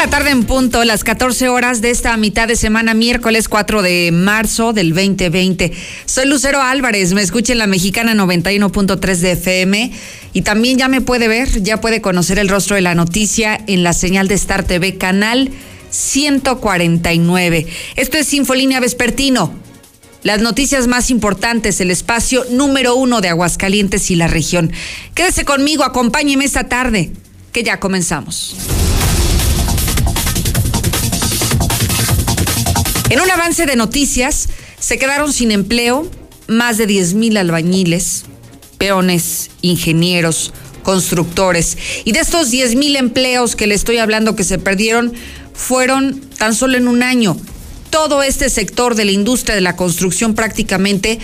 la tarde en punto, las 14 horas de esta mitad de semana, miércoles 4 de marzo del 2020. Soy Lucero Álvarez, me escucha en la mexicana 91.3 de FM y también ya me puede ver, ya puede conocer el rostro de la noticia en la señal de Star TV, canal 149. Esto es Infolínea Vespertino. Las noticias más importantes, el espacio número uno de Aguascalientes y la región. Quédese conmigo, acompáñeme esta tarde, que ya comenzamos. En un avance de noticias, se quedaron sin empleo más de 10 mil albañiles, peones, ingenieros, constructores. Y de estos 10 mil empleos que le estoy hablando que se perdieron, fueron tan solo en un año. Todo este sector de la industria de la construcción prácticamente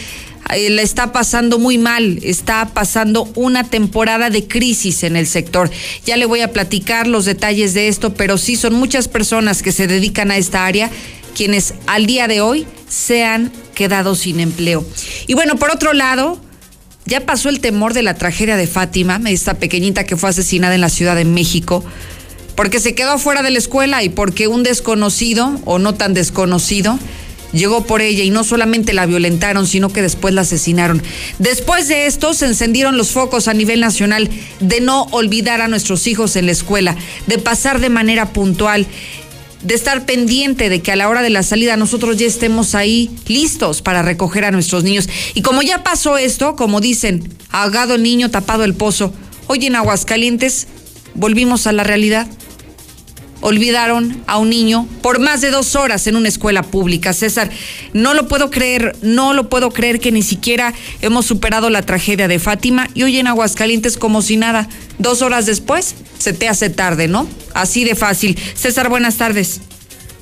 eh, la está pasando muy mal, está pasando una temporada de crisis en el sector. Ya le voy a platicar los detalles de esto, pero sí son muchas personas que se dedican a esta área quienes al día de hoy se han quedado sin empleo. Y bueno, por otro lado, ya pasó el temor de la tragedia de Fátima, esta pequeñita que fue asesinada en la Ciudad de México, porque se quedó fuera de la escuela y porque un desconocido, o no tan desconocido, llegó por ella y no solamente la violentaron, sino que después la asesinaron. Después de esto se encendieron los focos a nivel nacional de no olvidar a nuestros hijos en la escuela, de pasar de manera puntual de estar pendiente de que a la hora de la salida nosotros ya estemos ahí listos para recoger a nuestros niños. Y como ya pasó esto, como dicen, ahogado el niño, tapado el pozo, hoy en Aguascalientes volvimos a la realidad olvidaron a un niño por más de dos horas en una escuela pública. César, no lo puedo creer, no lo puedo creer que ni siquiera hemos superado la tragedia de Fátima y hoy en Aguascalientes como si nada. Dos horas después se te hace tarde, ¿no? Así de fácil. César, buenas tardes.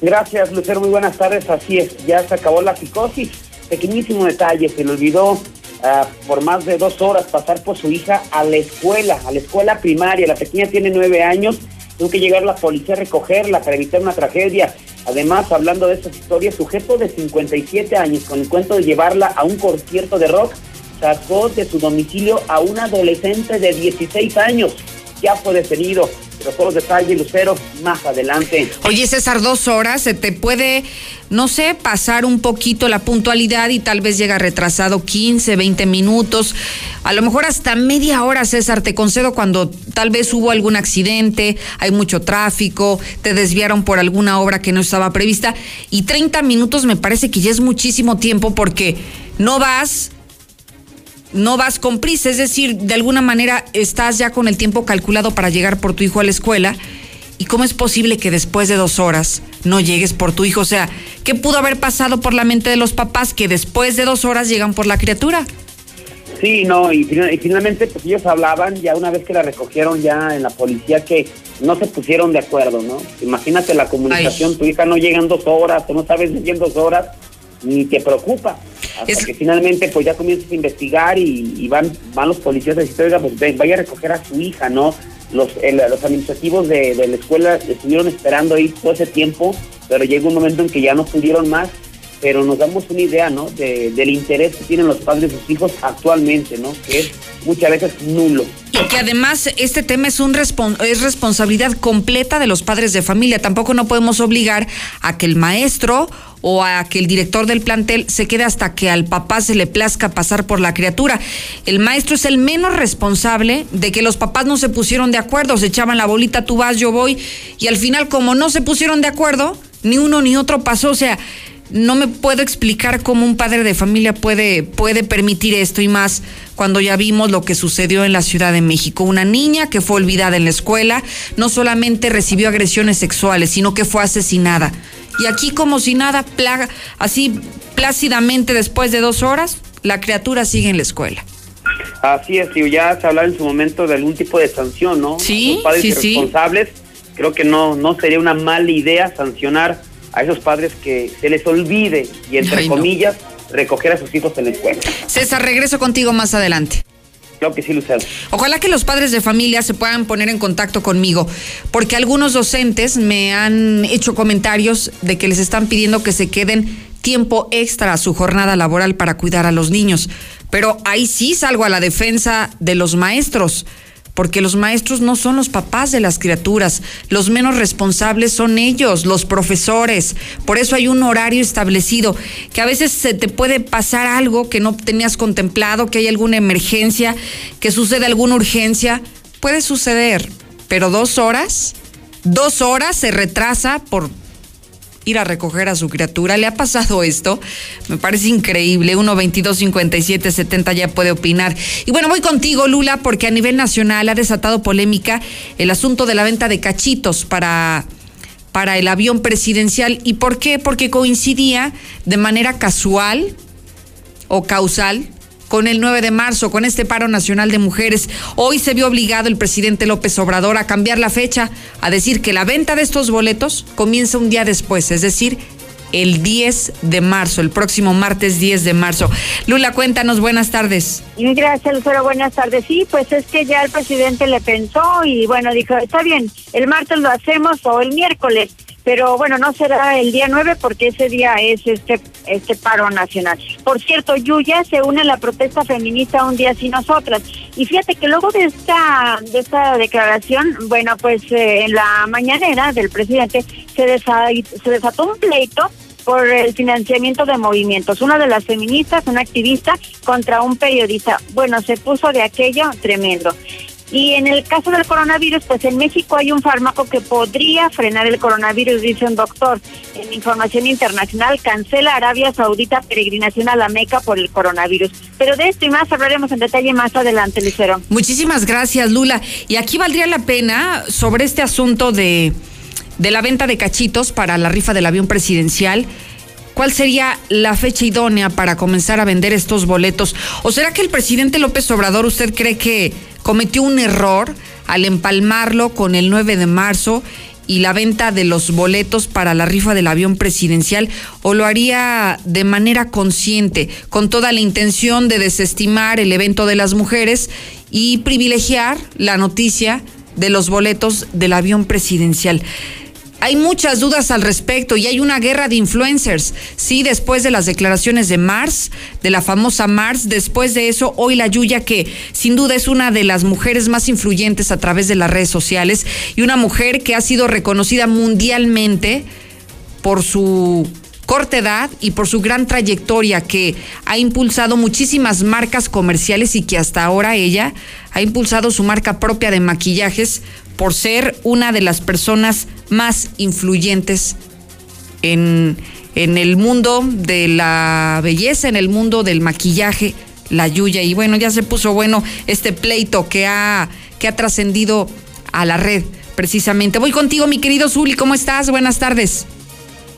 Gracias, Lucero, muy buenas tardes. Así es, ya se acabó la psicosis. Pequeñísimo detalle, se le olvidó ah, por más de dos horas pasar por su hija a la escuela, a la escuela primaria. La pequeña tiene nueve años Tuvo que llegar la policía a recogerla para evitar una tragedia. Además, hablando de estas historias, sujeto de 57 años con el cuento de llevarla a un concierto de rock, sacó de su domicilio a un adolescente de 16 años. Ya fue detenido. Pero todos detalles, Lucero, más adelante. Oye, César, dos horas, se te puede, no sé, pasar un poquito la puntualidad y tal vez llega retrasado 15, 20 minutos, a lo mejor hasta media hora, César, te concedo cuando tal vez hubo algún accidente, hay mucho tráfico, te desviaron por alguna obra que no estaba prevista y 30 minutos me parece que ya es muchísimo tiempo porque no vas no vas con prisa, es decir, de alguna manera estás ya con el tiempo calculado para llegar por tu hijo a la escuela. ¿Y cómo es posible que después de dos horas no llegues por tu hijo? O sea, ¿qué pudo haber pasado por la mente de los papás que después de dos horas llegan por la criatura? Sí, no, y, finalmente pues ellos hablaban ya una vez que la recogieron ya en la policía que no se pusieron de acuerdo, ¿no? Imagínate la comunicación, tu hija no llega en dos horas, tú no sabes si en dos horas, ni te preocupa. Hasta que finalmente pues ya comienzas a investigar y, van van los policías a decir, oiga, pues vaya a recoger a su hija, ¿no? Los, los administrativos de, de la escuela estuvieron esperando ahí todo ese tiempo, pero llegó un momento en que ya no pudieron más pero nos damos una idea, ¿no? De, del interés que tienen los padres de sus hijos actualmente, ¿no? Que es muchas veces nulo. Y que además este tema es, un es responsabilidad completa de los padres de familia. Tampoco no podemos obligar a que el maestro o a que el director del plantel se quede hasta que al papá se le plazca pasar por la criatura. El maestro es el menos responsable de que los papás no se pusieron de acuerdo, se echaban la bolita, tú vas, yo voy, y al final como no se pusieron de acuerdo, ni uno ni otro pasó, o sea, no me puedo explicar cómo un padre de familia puede, puede permitir esto y más cuando ya vimos lo que sucedió en la Ciudad de México. Una niña que fue olvidada en la escuela no solamente recibió agresiones sexuales, sino que fue asesinada. Y aquí como si nada, plaga, así plácidamente después de dos horas, la criatura sigue en la escuela. Así es, y ya se hablaba en su momento de algún tipo de sanción, ¿no? Sí, Los padres sí, responsables, creo que no, no sería una mala idea sancionar a esos padres que se les olvide y entre comillas recoger a sus hijos en la escuela. César, regreso contigo más adelante. Creo que sí, Lucero. Ojalá que los padres de familia se puedan poner en contacto conmigo, porque algunos docentes me han hecho comentarios de que les están pidiendo que se queden tiempo extra a su jornada laboral para cuidar a los niños. Pero ahí sí salgo a la defensa de los maestros porque los maestros no son los papás de las criaturas, los menos responsables son ellos, los profesores. Por eso hay un horario establecido, que a veces se te puede pasar algo que no tenías contemplado, que hay alguna emergencia, que sucede alguna urgencia, puede suceder, pero dos horas, dos horas se retrasa por ir a recoger a su criatura. ¿Le ha pasado esto? Me parece increíble. 1 22 57 70 ya puede opinar. Y bueno, voy contigo, Lula, porque a nivel nacional ha desatado polémica el asunto de la venta de cachitos para para el avión presidencial. ¿Y por qué? Porque coincidía de manera casual o causal con el 9 de marzo, con este paro nacional de mujeres. Hoy se vio obligado el presidente López Obrador a cambiar la fecha, a decir que la venta de estos boletos comienza un día después, es decir, el 10 de marzo, el próximo martes 10 de marzo. Lula, cuéntanos, buenas tardes. Gracias, Lucero, buenas tardes. Sí, pues es que ya el presidente le pensó y bueno, dijo, está bien, el martes lo hacemos o el miércoles pero bueno, no será el día 9 porque ese día es este este paro nacional. Por cierto, Yuya se une a la protesta feminista un día sin nosotras. Y fíjate que luego de esta de esta declaración, bueno, pues eh, en la mañanera del presidente se, se desató un pleito por el financiamiento de movimientos. Una de las feministas, una activista, contra un periodista. Bueno, se puso de aquello tremendo. Y en el caso del coronavirus, pues en México hay un fármaco que podría frenar el coronavirus, dice un doctor. En información internacional, cancela Arabia Saudita peregrinación a la Meca por el coronavirus. Pero de esto y más hablaremos en detalle más adelante, Lucero. Muchísimas gracias, Lula. Y aquí valdría la pena, sobre este asunto de, de la venta de cachitos para la rifa del avión presidencial, ¿Cuál sería la fecha idónea para comenzar a vender estos boletos? ¿O será que el presidente López Obrador usted cree que cometió un error al empalmarlo con el 9 de marzo y la venta de los boletos para la rifa del avión presidencial o lo haría de manera consciente, con toda la intención de desestimar el evento de las mujeres y privilegiar la noticia de los boletos del avión presidencial. Hay muchas dudas al respecto y hay una guerra de influencers. Sí, después de las declaraciones de Mars, de la famosa Mars, después de eso, hoy la Yuya, que sin duda es una de las mujeres más influyentes a través de las redes sociales y una mujer que ha sido reconocida mundialmente por su corta edad y por su gran trayectoria que ha impulsado muchísimas marcas comerciales y que hasta ahora ella ha impulsado su marca propia de maquillajes por ser una de las personas más influyentes en, en el mundo de la belleza, en el mundo del maquillaje, la Yuya. Y bueno, ya se puso bueno este pleito que ha, que ha trascendido a la red, precisamente. Voy contigo, mi querido Zuli, ¿cómo estás? Buenas tardes.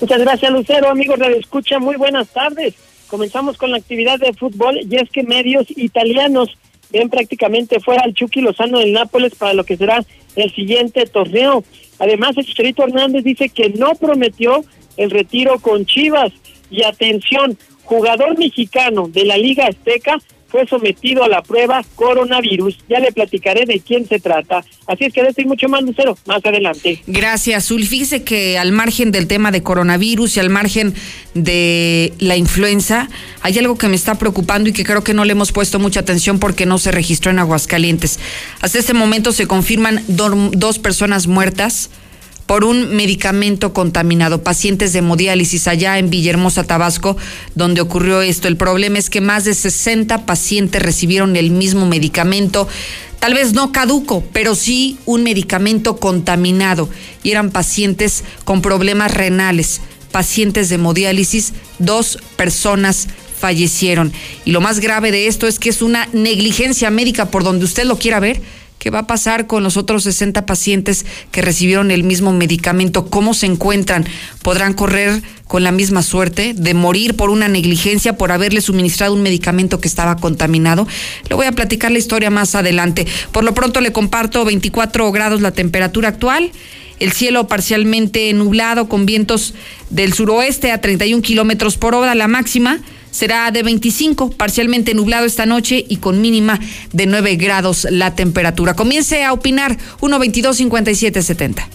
Muchas gracias, Lucero. Amigos de Escucha, muy buenas tardes. Comenzamos con la actividad de fútbol y es que medios italianos ven prácticamente fuera al Chucky Lozano del Nápoles para lo que será el siguiente torneo. Además, el Chicharito Hernández dice que no prometió el retiro con Chivas. Y atención, jugador mexicano de la Liga Azteca fue sometido a la prueba coronavirus. Ya le platicaré de quién se trata. Así es que de esto mucho más, Lucero, más adelante. Gracias, Zul. Fíjese que al margen del tema de coronavirus y al margen de la influenza, hay algo que me está preocupando y que creo que no le hemos puesto mucha atención porque no se registró en Aguascalientes. Hasta este momento se confirman dos personas muertas por un medicamento contaminado. Pacientes de hemodiálisis allá en Villahermosa, Tabasco, donde ocurrió esto. El problema es que más de 60 pacientes recibieron el mismo medicamento, tal vez no caduco, pero sí un medicamento contaminado. Y eran pacientes con problemas renales, pacientes de hemodiálisis, dos personas fallecieron. Y lo más grave de esto es que es una negligencia médica por donde usted lo quiera ver ¿Qué va a pasar con los otros 60 pacientes que recibieron el mismo medicamento? ¿Cómo se encuentran? ¿Podrán correr con la misma suerte de morir por una negligencia, por haberle suministrado un medicamento que estaba contaminado? Le voy a platicar la historia más adelante. Por lo pronto le comparto 24 grados la temperatura actual. El cielo parcialmente nublado con vientos del suroeste a 31 kilómetros por hora, la máxima será de 25, parcialmente nublado esta noche y con mínima de 9 grados la temperatura. Comience a opinar 122-5770.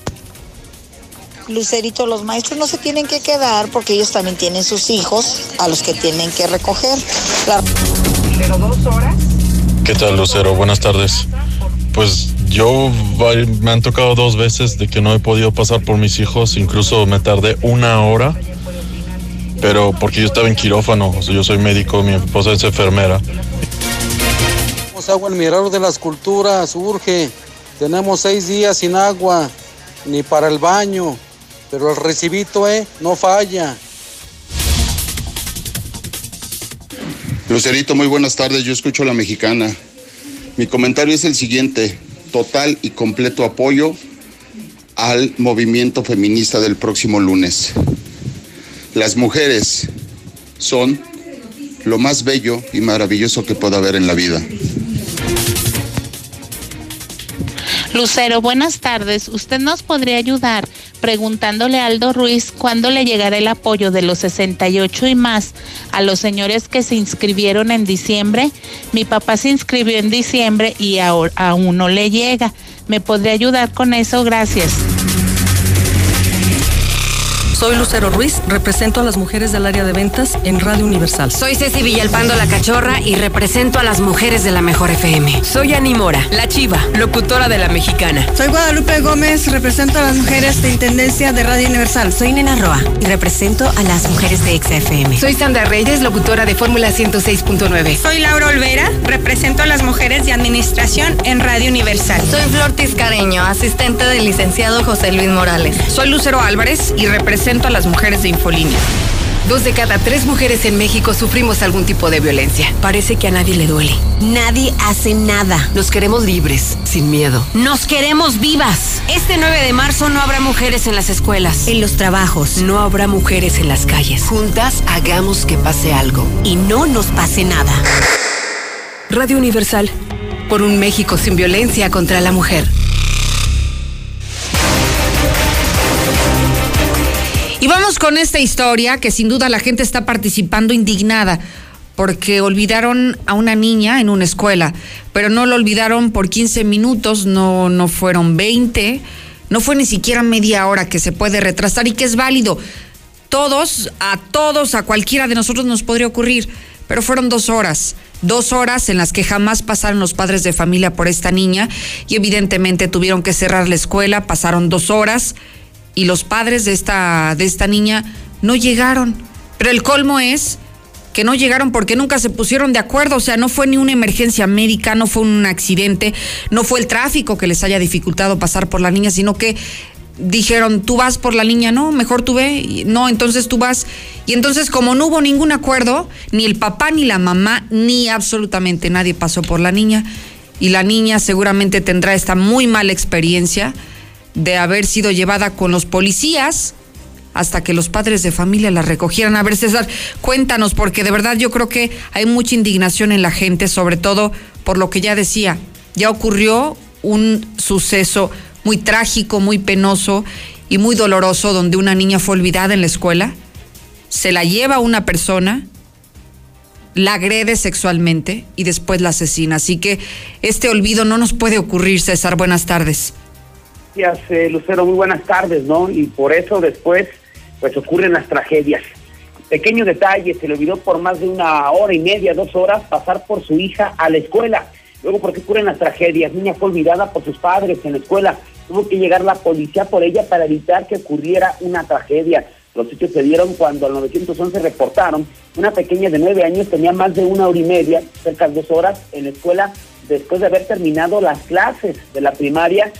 Lucerito, los maestros no se tienen que quedar porque ellos también tienen sus hijos a los que tienen que recoger. ¿Qué tal, Lucero? Buenas tardes. pues yo me han tocado dos veces de que no he podido pasar por mis hijos, incluso me tardé una hora, pero porque yo estaba en quirófano, yo soy médico, mi esposa es enfermera. Tenemos agua en el mirador de las culturas, urge. Tenemos seis días sin agua, ni para el baño, pero el recibito, eh, no falla. Lucerito, muy buenas tardes. Yo escucho a la mexicana. Mi comentario es el siguiente. Total y completo apoyo al movimiento feminista del próximo lunes. Las mujeres son lo más bello y maravilloso que pueda haber en la vida. Lucero, buenas tardes. ¿Usted nos podría ayudar preguntándole a Aldo Ruiz cuándo le llegará el apoyo de los 68 y más a los señores que se inscribieron en diciembre? Mi papá se inscribió en diciembre y aún no le llega. ¿Me podría ayudar con eso? Gracias. Soy Lucero Ruiz, represento a las mujeres del área de ventas en Radio Universal. Soy Ceci Villalpando La Cachorra y represento a las mujeres de la Mejor FM. Soy Animora, la chiva, locutora de la Mexicana. Soy Guadalupe Gómez, represento a las mujeres de Intendencia de Radio Universal. Soy Nena Roa y represento a las mujeres de XFM. Soy Sandra Reyes, locutora de Fórmula 106.9. Soy Laura Olvera, represento a las mujeres de Administración en Radio Universal. Soy Flor Tiscareño, asistente del licenciado José Luis Morales. Soy Lucero Álvarez y represento a las mujeres de Infolínea. Dos de cada tres mujeres en México sufrimos algún tipo de violencia. Parece que a nadie le duele. Nadie hace nada. Nos queremos libres, sin miedo. Nos queremos vivas. Este 9 de marzo no habrá mujeres en las escuelas. En los trabajos. No habrá mujeres en las calles. Juntas hagamos que pase algo. Y no nos pase nada. Radio Universal. Por un México sin violencia contra la mujer. Y vamos con esta historia que sin duda la gente está participando indignada porque olvidaron a una niña en una escuela, pero no lo olvidaron por 15 minutos, no, no fueron 20, no fue ni siquiera media hora que se puede retrasar y que es válido. Todos, a todos, a cualquiera de nosotros nos podría ocurrir, pero fueron dos horas dos horas en las que jamás pasaron los padres de familia por esta niña y evidentemente tuvieron que cerrar la escuela, pasaron dos horas y los padres de esta, de esta niña no llegaron. Pero el colmo es que no llegaron porque nunca se pusieron de acuerdo, o sea, no fue ni una emergencia médica, no fue un accidente, no fue el tráfico que les haya dificultado pasar por la niña, sino que dijeron, tú vas por la niña, no, mejor tú ve, no, entonces tú vas. Y entonces como no hubo ningún acuerdo, ni el papá, ni la mamá, ni absolutamente nadie pasó por la niña, y la niña seguramente tendrá esta muy mala experiencia de haber sido llevada con los policías hasta que los padres de familia la recogieran. A ver, César, cuéntanos, porque de verdad yo creo que hay mucha indignación en la gente, sobre todo por lo que ya decía. Ya ocurrió un suceso muy trágico, muy penoso y muy doloroso, donde una niña fue olvidada en la escuela, se la lleva una persona, la agrede sexualmente y después la asesina. Así que este olvido no nos puede ocurrir, César. Buenas tardes. Gracias, eh, Lucero. Muy buenas tardes, ¿no? Y por eso después, pues ocurren las tragedias. Pequeño detalle, se le olvidó por más de una hora y media, dos horas, pasar por su hija a la escuela. Luego, ¿por qué ocurren las tragedias? Niña fue olvidada por sus padres en la escuela. Tuvo que llegar la policía por ella para evitar que ocurriera una tragedia. Los hechos se dieron cuando al 911 reportaron una pequeña de nueve años tenía más de una hora y media, cerca de dos horas, en la escuela después de haber terminado las clases de la primaria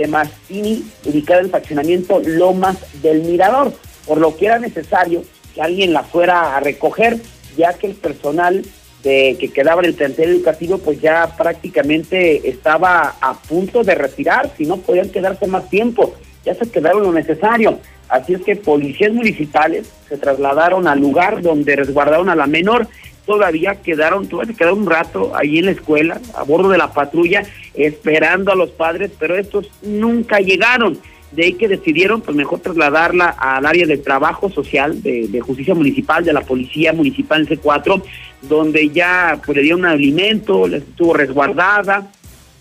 de Mastini, ubicada en el fraccionamiento Lomas del Mirador, por lo que era necesario que alguien la fuera a recoger, ya que el personal de que quedaba en el plantel educativo pues ya prácticamente estaba a punto de retirar, si no podían quedarse más tiempo, ya se quedaron lo necesario. Así es que policías municipales se trasladaron al lugar donde resguardaron a la menor todavía quedaron, todavía quedaron un rato ahí en la escuela, a bordo de la patrulla, esperando a los padres, pero estos nunca llegaron. De ahí que decidieron, pues mejor trasladarla al área de trabajo social, de, justicia municipal, de la policía municipal C4, donde ya pues, le dieron alimento, les estuvo resguardada,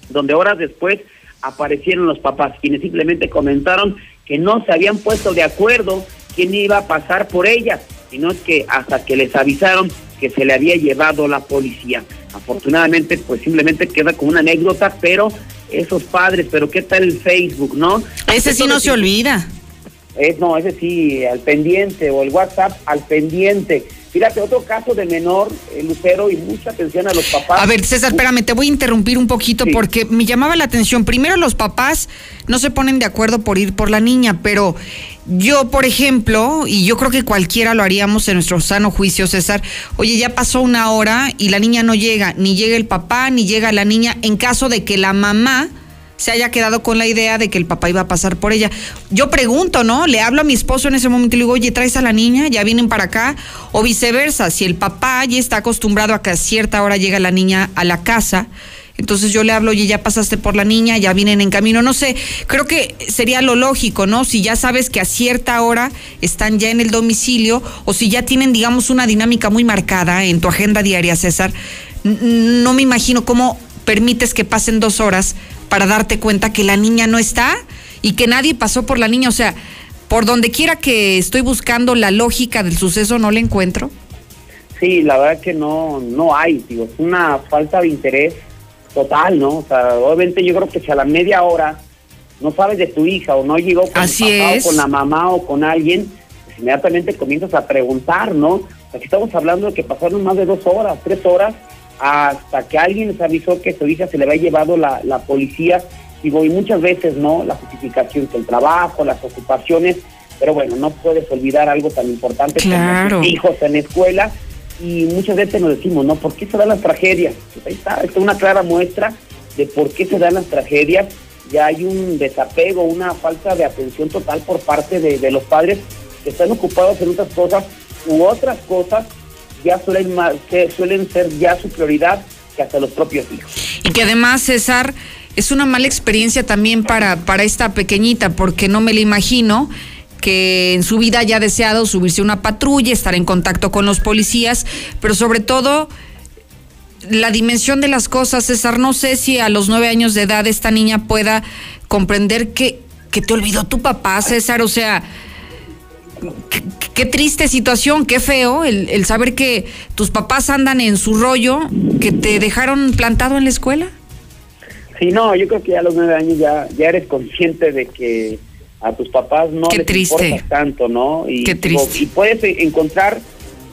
donde horas después aparecieron los papás, quienes simplemente comentaron que no se habían puesto de acuerdo quién iba a pasar por ella, sino que hasta que les avisaron que se le había llevado la policía. Afortunadamente, pues simplemente queda como una anécdota, pero esos padres, pero ¿qué tal el Facebook, no? Ese sí no se olvida. Es, no, ese sí, al pendiente, o el WhatsApp al pendiente. Fíjate, otro caso de menor, eh, Lucero, y mucha atención a los papás. A ver, César, espérame, te voy a interrumpir un poquito porque me llamaba la atención. Primero, los papás no se ponen de acuerdo por ir por la niña, pero yo, por ejemplo, y yo creo que cualquiera lo haríamos en nuestro sano juicio, César, oye, ya pasó una hora y la niña no llega, ni llega el papá, ni llega la niña, en caso de que la mamá se haya quedado con la idea de que el papá iba a pasar por ella. Yo pregunto, ¿no? Le hablo a mi esposo en ese momento y le digo, oye, ¿traes a la niña? ¿Ya vienen para acá? O viceversa, si el papá ya está acostumbrado a que a cierta hora llega la niña a la casa, entonces yo le hablo, oye, ya pasaste por la niña, ya vienen en camino, no sé, creo que sería lo lógico, ¿no? Si ya sabes que a cierta hora están ya en el domicilio o si ya tienen, digamos, una dinámica muy marcada en tu agenda diaria, César, no me imagino cómo permites que pasen dos horas para darte cuenta que la niña no está y que nadie pasó por la niña. O sea, por donde quiera que estoy buscando la lógica del suceso, no la encuentro. Sí, la verdad que no, no hay, digo, es una falta de interés total, ¿no? O sea, obviamente yo creo que si a la media hora no sabes de tu hija o no llegó con, con la mamá o con alguien, pues inmediatamente comienzas a preguntar, ¿no? Aquí estamos hablando de que pasaron más de dos horas, tres horas, hasta que alguien les avisó que su hija se le había llevado la, la policía. Digo, y muchas veces, ¿no? La justificación que el trabajo, las ocupaciones, pero bueno, no puedes olvidar algo tan importante como tus hijos en la escuela. Y muchas veces nos decimos, ¿no? ¿Por qué se dan las tragedias? Pues ahí está, es una clara muestra de por qué se dan las tragedias. Ya hay un desapego, una falta de atención total por parte de, de los padres que están ocupados en otras cosas u otras cosas ya suelen, que suelen ser ya su prioridad que hasta los propios hijos. Y que además, César, es una mala experiencia también para, para esta pequeñita, porque no me la imagino que en su vida haya deseado subirse a una patrulla, estar en contacto con los policías, pero sobre todo la dimensión de las cosas, César, no sé si a los nueve años de edad esta niña pueda comprender que, que te olvidó tu papá, César, o sea, qué, triste situación, qué feo el, saber que tus papás andan en su rollo, que te dejaron plantado en la escuela. Sí, no, yo creo que a los nueve años ya, ya eres consciente de que a tus papás no les importa tanto, ¿no? Y, qué triste. Y puedes encontrar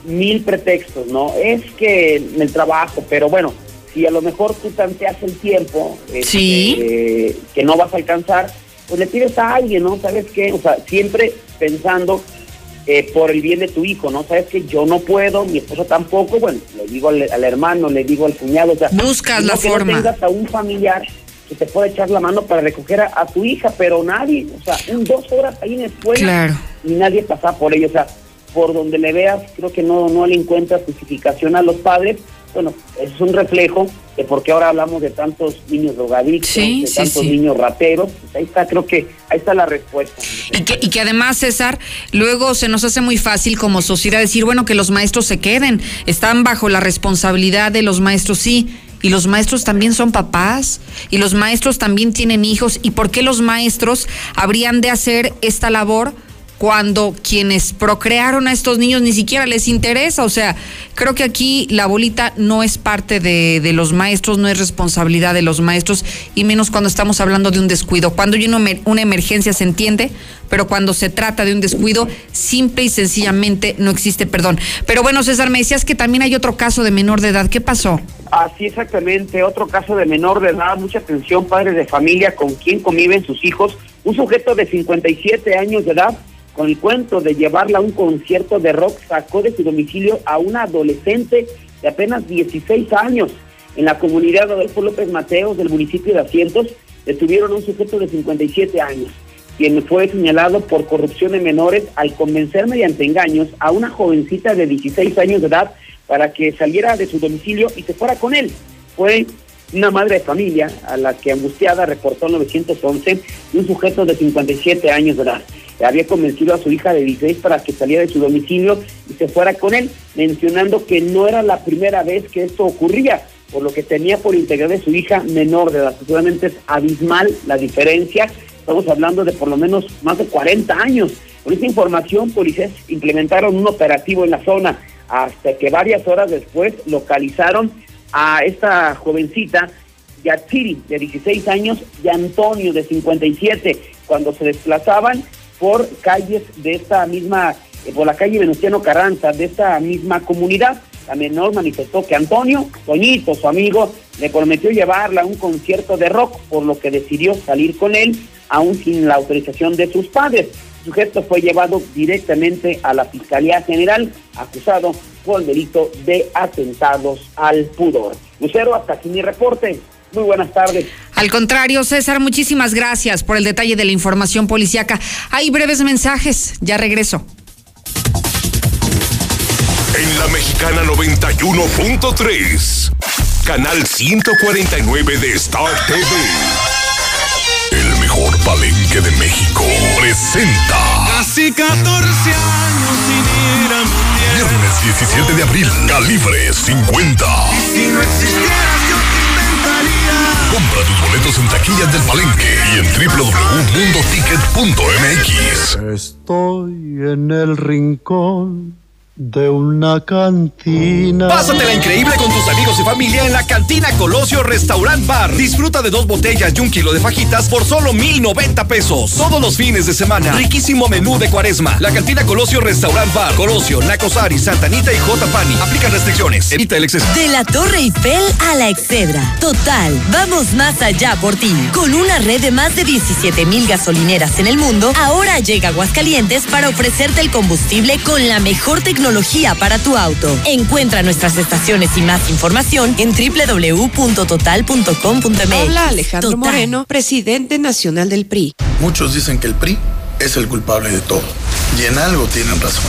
mil pretextos, ¿no? Es que en el trabajo, pero bueno, si a lo mejor tú tanteas el tiempo este, que no vas a alcanzar, pues le pides a alguien, ¿no? ¿Sabes qué? O sea, siempre pensando eh, por el bien de tu hijo, ¿no? Sabes que yo no puedo, mi esposo tampoco, bueno, le digo al, hermano, le digo al cuñado, o sea, buscas la que forma. No tengas a un familiar que te pueda echar la mano para recoger a, tu hija, pero nadie, o sea, un dos horas ahí en la escuela claro. y nadie pasa por ello, o sea, por donde le veas, creo que no, no le encuentras justificación a los padres bueno, es un reflejo de por qué ahora hablamos de tantos niños drogadictos, de tantos niños rateros. Pues ahí está, creo que ahí está la respuesta. Y que, y que además, César, luego se nos hace muy fácil como sociedad decir, bueno, que los maestros se queden, están bajo la responsabilidad de los maestros, sí. Y los maestros también son papás, y los maestros también tienen hijos. ¿Y por qué los maestros habrían de hacer esta labor? Cuando quienes procrearon a estos niños ni siquiera les interesa. O sea, creo que aquí la bolita no es parte de, los maestros, no es responsabilidad de los maestros, y menos cuando estamos hablando de un descuido. Cuando hay una, una emergencia se entiende, pero cuando se trata de un descuido, simple y sencillamente no existe perdón. Pero bueno, César, me decías que también hay otro caso de menor de edad. ¿Qué pasó? Así exactamente, otro caso de menor de edad, mucha atención, padres de familia con quien conviven sus hijos, un sujeto de 57 años de edad con el cuento de llevarla a un concierto de rock, sacó de su domicilio a una adolescente de apenas 16 años. En la comunidad de Adolfo López Mateos del municipio de Asientos, detuvieron a un sujeto de 57 años, quien fue señalado por corrupción de menores al convencer mediante engaños a una jovencita de 16 años de edad para que saliera de su domicilio y se fuera con él. Fue una madre de familia a la que angustiada reportó 911 y un sujeto de 57 años de edad había convencido a su hija de 16 para que saliera de su domicilio y se fuera con él, mencionando que no era la primera vez que esto ocurría, por lo que tenía por integrar de su hija menor de edad. Seguramente es abismal la diferencia. Estamos hablando de por lo menos más de 40 años. Con esta información, policías implementaron un operativo en la zona hasta que varias horas después localizaron a esta jovencita Yatsiri, de 16 años, y Antonio, de 57, cuando se desplazaban por calles de esta misma, eh, por la calle Venustiano Carranza, de esta misma comunidad. La menor manifestó que Antonio, Toñito, su amigo, le prometió llevarla a un concierto de rock, por lo que decidió salir con él, aún sin la autorización de sus padres. El sujeto fue llevado directamente a la Fiscalía General, acusado por el delito de atentados al pudor. Lucero, hasta aquí mi reporte. Muy buenas tardes. Al contrario, César, muchísimas gracias por el detalle de la información policiaca. Hay breves mensajes, ya regreso. En la Mexicana 91.3, canal 149 de Star TV. El mejor palenque de México presenta. Casi 14 años sin ir a Viernes 17 de abril, calibre 50. Si no existieras. Compra tus boletos en taquillas del Palenque y en www.mundoticket.mx. Estoy en el rincón de una cantina. Pásatela increíble con tus amigos y familia en la cantina Colosio Restaurant Bar. Disfruta de dos botellas y un kilo de fajitas por solo mil noventa pesos. Todos los fines de semana. Riquísimo menú de cuaresma. La cantina Colosio Restaurant Bar. Colosio, Nacosari, Santanita y J. Pani. Aplican restricciones. Evita el exceso. De la Torre Eiffel a la Excedra. Total, vamos más allá por ti. Con una red de más de 17 mil gasolineras en el mundo, ahora llega Aguascalientes para ofrecerte el combustible con la mejor tecnología para tu auto. Encuentra nuestras estaciones y más información en www.total.com.mx. Habla Alejandro Moreno, presidente nacional del PRI. Muchos dicen que el PRI es el culpable de todo. Y en algo tienen razón.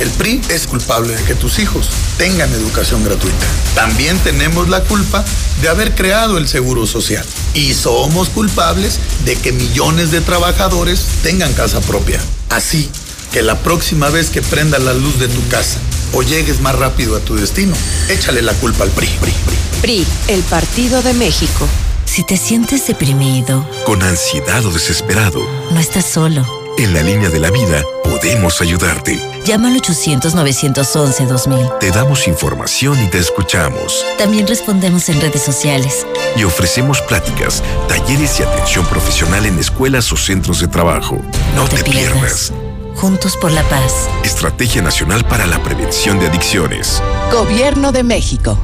El PRI es culpable de que tus hijos tengan educación gratuita. También tenemos la culpa de haber creado el Seguro Social. Y somos culpables de que millones de trabajadores tengan casa propia. Así que la próxima vez que prenda la luz de tu casa o llegues más rápido a tu destino, échale la culpa al PRI. PRI, PRI. PRI, el Partido de México. Si te sientes deprimido, con ansiedad o desesperado, no estás solo. En la línea de la vida podemos ayudarte. Llama al 800-911-2000. Te damos información y te escuchamos. También respondemos en redes sociales. Y ofrecemos pláticas, talleres y atención profesional en escuelas o centros de trabajo. No, no te, te pierdas. pierdas. Juntos por la Paz. Estrategia Nacional para la Prevención de Adicciones. Gobierno de México.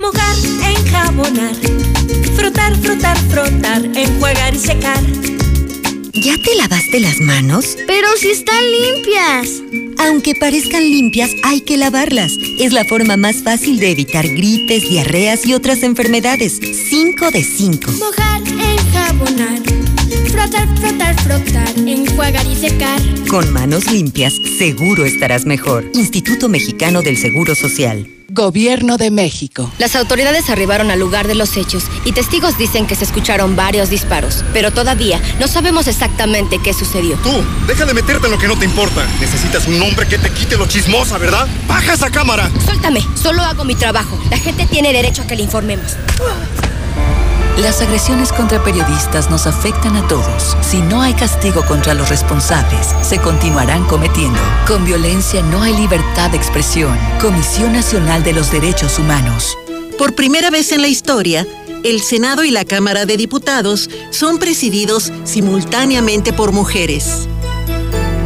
Mojar, enjabonar. Frotar, frotar, frotar. Enjuagar y secar. ¿Ya te lavaste las manos? Pero si están limpias. Aunque parezcan limpias, hay que lavarlas. Es la forma más fácil de evitar gripes, diarreas y otras enfermedades. 5 de 5. Mojar, enjabonar Frotar, frotar, frotar, enjuagar y secar. Con manos limpias, seguro estarás mejor. Instituto Mexicano del Seguro Social. Gobierno de México. Las autoridades arribaron al lugar de los hechos y testigos dicen que se escucharon varios disparos, pero todavía no sabemos exactamente qué sucedió. Tú, deja de meterte en lo que no te importa. Necesitas un hombre que te quite lo chismosa, ¿verdad? ¡Baja esa cámara! Suéltame, solo hago mi trabajo. La gente tiene derecho a que le informemos. Las agresiones contra periodistas nos afectan a todos. Si no hay castigo contra los responsables, se continuarán cometiendo. Con violencia no hay libertad de expresión. Comisión Nacional de los Derechos Humanos. Por primera vez en la historia, el Senado y la Cámara de Diputados son presididos simultáneamente por mujeres.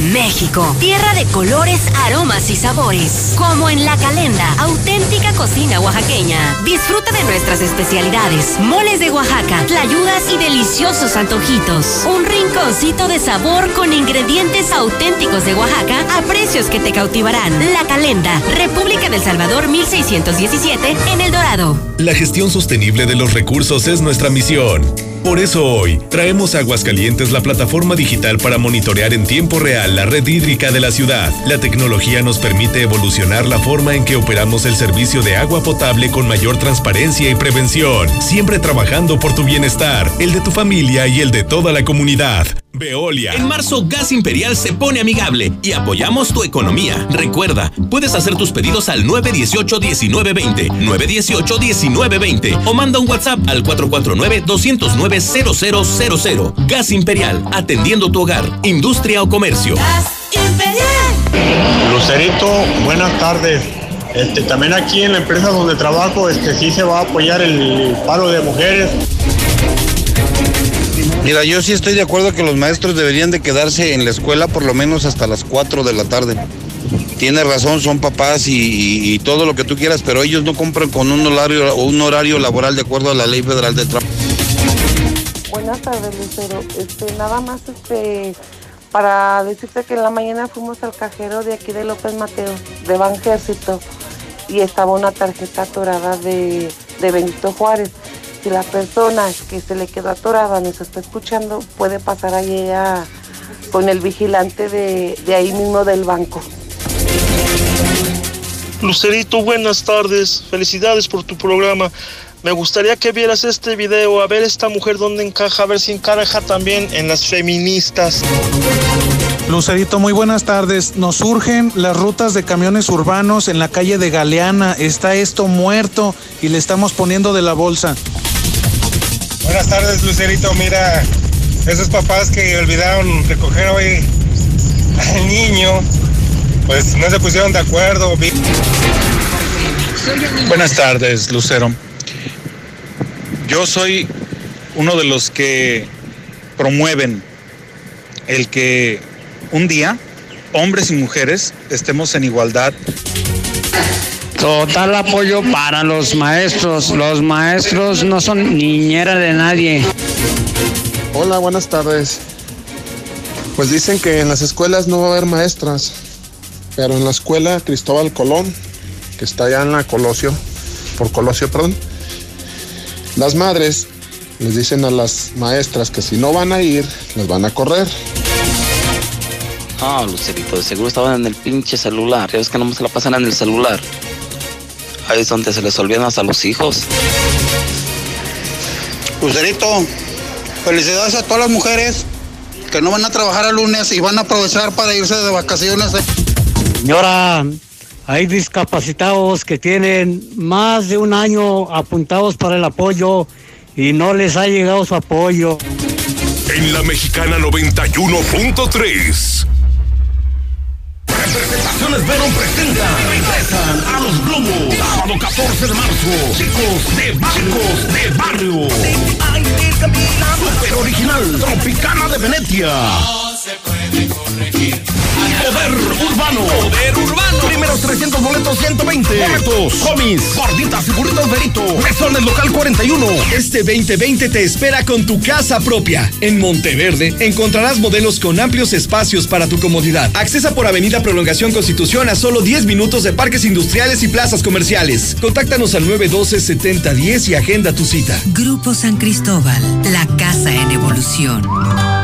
México, tierra de colores, aromas y sabores. Como en La Calenda, auténtica cocina oaxaqueña. Disfruta de nuestras especialidades, moles de Oaxaca, tlayudas y deliciosos antojitos. Un rinconcito de sabor con ingredientes auténticos de Oaxaca a precios que te cautivarán. La Calenda, República del Salvador 1617, en El Dorado. La gestión sostenible de los recursos es nuestra misión. Por eso hoy traemos Aguascalientes la plataforma digital para monitorear en tiempo real la red hídrica de la ciudad. La tecnología nos permite evolucionar la forma en que operamos el servicio de agua potable con mayor transparencia y prevención, siempre trabajando por tu bienestar, el de tu familia y el de toda la comunidad. Veolia. En marzo, Gas Imperial se pone amigable y apoyamos tu economía. Recuerda, puedes hacer tus pedidos al 918-1920, 918-1920 o manda un WhatsApp al 449-209-0000. Gas Imperial, atendiendo tu hogar, industria o comercio. Gas Imperial. Lucerito, buenas tardes. Este, también aquí en la empresa donde trabajo, este, sí se va a apoyar el paro de mujeres. Mira, yo sí estoy de acuerdo que los maestros deberían de quedarse en la escuela por lo menos hasta las 4 de la tarde. Tienes razón, son papás y, todo lo que tú quieras, pero ellos no compran con un horario, laboral de acuerdo a la ley federal de trabajo. Buenas tardes, Lucero. Este, nada más este, para decirte que en la mañana fuimos al cajero de aquí de López Mateo, de Banjército, y estaba una tarjeta atorada de Benito Juárez si la persona que se le quedó atorada nos está escuchando, puede pasar ahí con el vigilante de, de ahí mismo del banco. Lucerito, buenas tardes. Felicidades por tu programa. Me gustaría que vieras este video, a ver esta mujer dónde encaja, a ver si encaja también en las feministas. Lucerito, muy buenas tardes. Nos surgen las rutas de camiones urbanos en la calle de Galeana. Está esto muerto y le estamos poniendo de la bolsa. Buenas tardes, Lucerito. Mira, esos papás que olvidaron recoger hoy al niño, pues no se pusieron de acuerdo. Buenas tardes, Lucero. Yo soy uno de los que promueven el que un día hombres y mujeres estemos en igualdad Total apoyo para los maestros. Los maestros no son niñera de nadie. Hola, buenas tardes. Pues dicen que en las escuelas no va a haber maestras, pero en la escuela Cristóbal Colón, que está allá en la Colosio, por Colosio, perdón, las madres les dicen a las maestras que si no van a ir, les van a correr. Ah, Lucerito, de seguro estaban en el pinche celular. Ya ves que no se la pasan en el celular. Ahí es donde se les olvidan hasta los hijos. Lucerito, felicidades a todas las mujeres que no van a trabajar el lunes y van a aprovechar para irse de vacaciones. Señora, hay discapacitados que tienen más de un año apuntados para el apoyo y no les ha llegado su apoyo. En la mexicana 91.3 Representaciones Verón presenta. Regresan a los globos. Sábado 14 de marzo. Chicos de barcos de barrio. Super original. Tropicana de Venecia. Poder Urbano. Poder Urbano. Primeros 300 boletos, 120. Boletos, homies, gorditas y burritos verito. Mesón el local 41. Este 2020 te espera con tu casa propia. En Monteverde encontrarás modelos con amplios espacios para tu comodidad. Accesa por Avenida Prolongación Constitución a solo 10 minutos de parques industriales y plazas comerciales. Contáctanos al 912-7010 y agenda tu cita. Grupo San Cristóbal, la casa en evolución.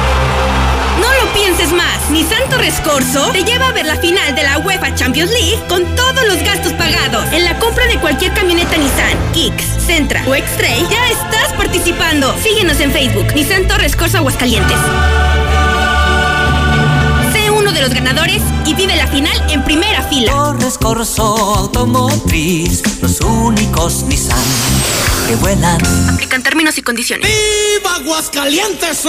pienses más. Nissan Torres Corso te lleva a ver la final de la UEFA Champions League con todos los gastos pagados. En la compra de cualquier camioneta Nissan, Kicks, Centra o X-Trail, ya estás participando. Síguenos en Facebook, Nissan Torres Corso Aguascalientes. Sé uno de los ganadores y vive la final en primera fila. Torres Corso Automotriz, los únicos Nissan que vuelan. Aplican términos y condiciones. ¡Viva Aguascalientes!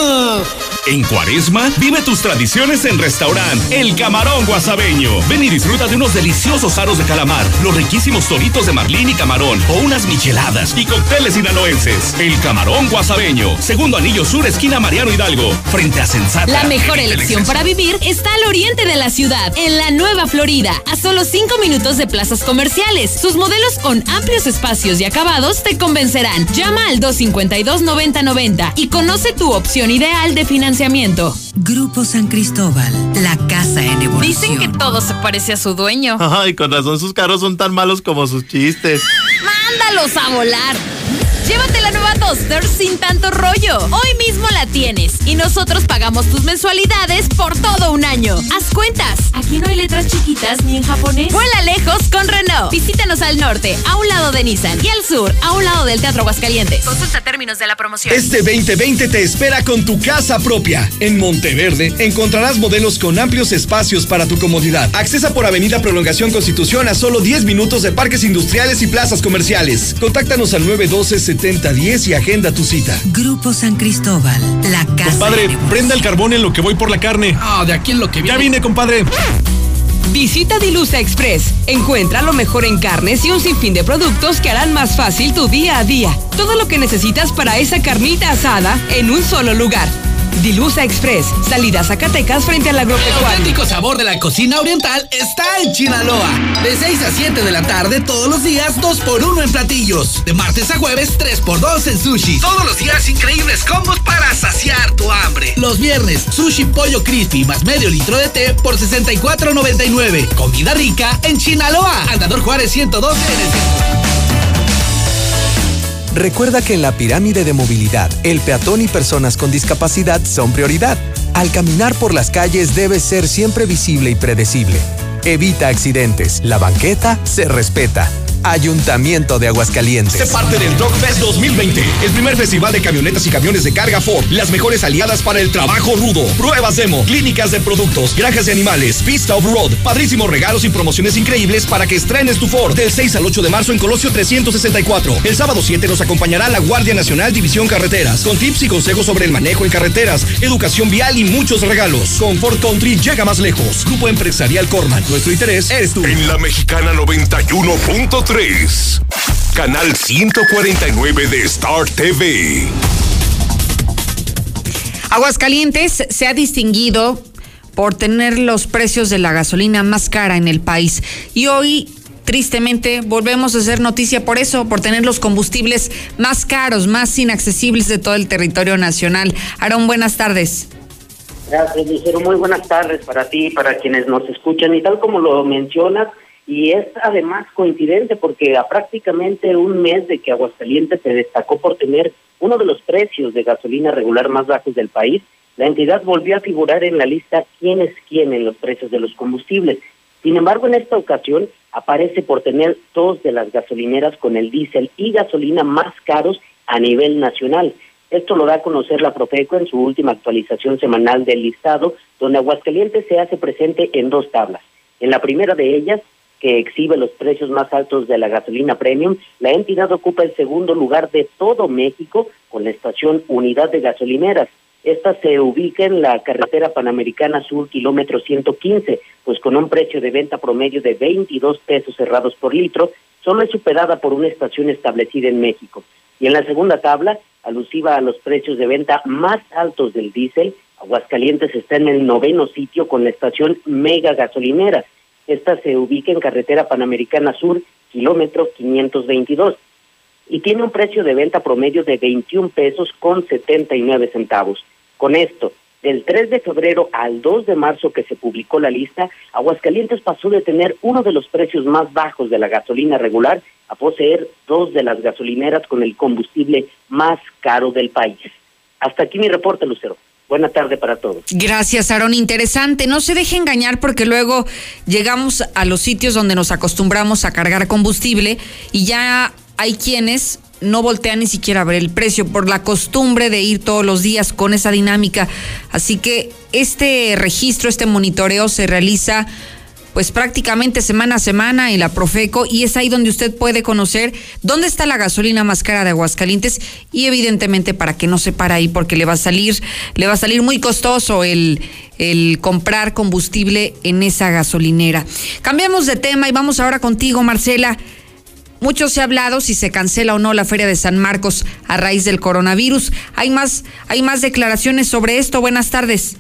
En Cuaresma, vive tus tradiciones en restaurante El Camarón Guasabeño. Ven y disfruta de unos deliciosos aros de calamar, los riquísimos toritos de marlín y camarón, o unas micheladas y cócteles sinaloenses. El Camarón Guasabeño, segundo anillo sur, esquina Mariano Hidalgo, frente a Sensata. La mejor elección para vivir está al oriente de la ciudad, en la Nueva Florida, a solo cinco minutos de plazas comerciales. Sus modelos con amplios espacios y acabados te Llama al 252-9090 y conoce tu opción ideal de financiamiento financiamiento. Grupo San Cristóbal, la casa en evolución. Dicen que todo se parece a su dueño. Ay, con razón sus carros son tan malos como sus chistes. ¡Mándalos a volar! Llévate la nueva Duster sin tanto rollo. Hoy mismo la tienes y nosotros pagamos tus mensualidades por todo un año. Haz cuentas. Aquí no hay letras chiquitas ni en japonés. Vuela lejos con Renault. Visítanos al norte, a un lado de Nissan y al sur, a un lado del Teatro Aguascalientes. Consulta términos de la promoción. Este 2020 te espera con tu casa propia. En Monteverde encontrarás modelos con amplios espacios para tu comodidad. Accesa por Avenida Prolongación Constitución a solo 10 minutos de parques industriales y plazas comerciales. Contáctanos al 912 7010 y agenda tu cita. Grupo San Cristóbal, la casa Compadre, prenda el carbón en lo que voy por la carne. Ah, de aquí en lo que Ya vine, compadre. Visita Dilusa Express. Encuentra lo mejor en carnes y un sinfín de productos que harán más fácil tu día a día. Todo lo que necesitas para esa carnita asada en un solo lugar. Dilusa Express. Salida a Zacatecas frente al El agropecuario. auténtico sabor de la cocina oriental está en Chinaloa. De 6 a 7 de la tarde todos los días, 2 por 1 en platillos. De martes a jueves, 3 por 2 en sushi. Todos los días increíbles combos para saciar tu hambre. Los viernes, sushi pollo crispy más medio litro de té por 64.99. Comida rica en Chinaloa. Andador Juárez 112 en el. Recuerda que en la pirámide de movilidad, el peatón y personas con discapacidad son prioridad. Al caminar por las calles debe ser siempre visible y predecible. Evita accidentes. La banqueta se respeta. Ayuntamiento de Aguascalientes. Sé parte del Truck Fest 2020, el primer festival de camionetas y camiones de carga Ford. Las mejores aliadas para el trabajo rudo. Pruebas demo, clínicas de productos, granjas de animales, pista off-road, padrísimos regalos y promociones increíbles para que estrenes tu Ford. Del 6 al 8 de marzo en Colosio 364. El sábado 7 nos acompañará la Guardia Nacional División Carreteras, con tips y consejos sobre el manejo en carreteras, educación vial y muchos regalos. Con Ford Country llega más lejos. Grupo Empresarial Corman. Nuestro interés eres tú. En la mexicana 91.3, canal 149 de Star TV. Aguascalientes se ha distinguido por tener los precios de la gasolina más cara en el país y hoy tristemente volvemos a hacer noticia por eso, por tener los combustibles más caros, más inaccesibles de todo el territorio nacional. Aarón, buenas tardes. Gracias, Lucero. Muy buenas tardes para ti para quienes nos escuchan. Y tal como lo mencionas, y es además coincidente porque a prácticamente un mes de que Aguascalientes se destacó por tener uno de los precios de gasolina regular más bajos del país, la entidad volvió a figurar en la lista quién es quién en los precios de los combustibles. Sin embargo, en esta ocasión aparece por tener dos de las gasolineras con el diésel y gasolina más caros a nivel nacional. Esto lo da a conocer la Profeco en su última actualización semanal del listado, donde Aguascalientes se hace presente en dos tablas. En la primera de ellas, que exhibe los precios más altos de la gasolina premium, la entidad ocupa el segundo lugar de todo México con la estación Unidad de Gasolineras. Esta se ubica en la carretera Panamericana Sur, kilómetro 115, pues con un precio de venta promedio de 22 pesos cerrados por litro, solo es superada por una estación establecida en México. Y en la segunda tabla, alusiva a los precios de venta más altos del diésel, Aguascalientes está en el noveno sitio con la estación Mega Gasolinera. Esta se ubica en carretera Panamericana Sur, kilómetro 522, y tiene un precio de venta promedio de 21 pesos con 79 centavos. Con esto, del 3 de febrero al 2 de marzo que se publicó la lista, Aguascalientes pasó de tener uno de los precios más bajos de la gasolina regular a poseer dos de las gasolineras con el combustible más caro del país. Hasta aquí mi reporte, Lucero. Buena tarde para todos. Gracias, Aarón. Interesante. No se deje engañar porque luego llegamos a los sitios donde nos acostumbramos a cargar combustible y ya hay quienes no voltean ni siquiera a ver el precio por la costumbre de ir todos los días con esa dinámica. Así que este registro, este monitoreo se realiza pues prácticamente semana a semana en la Profeco y es ahí donde usted puede conocer dónde está la gasolina más cara de Aguascalientes y evidentemente para que no se para ahí porque le va a salir le va a salir muy costoso el el comprar combustible en esa gasolinera. Cambiamos de tema y vamos ahora contigo Marcela. Mucho se ha hablado si se cancela o no la Feria de San Marcos a raíz del coronavirus. Hay más hay más declaraciones sobre esto. Buenas tardes.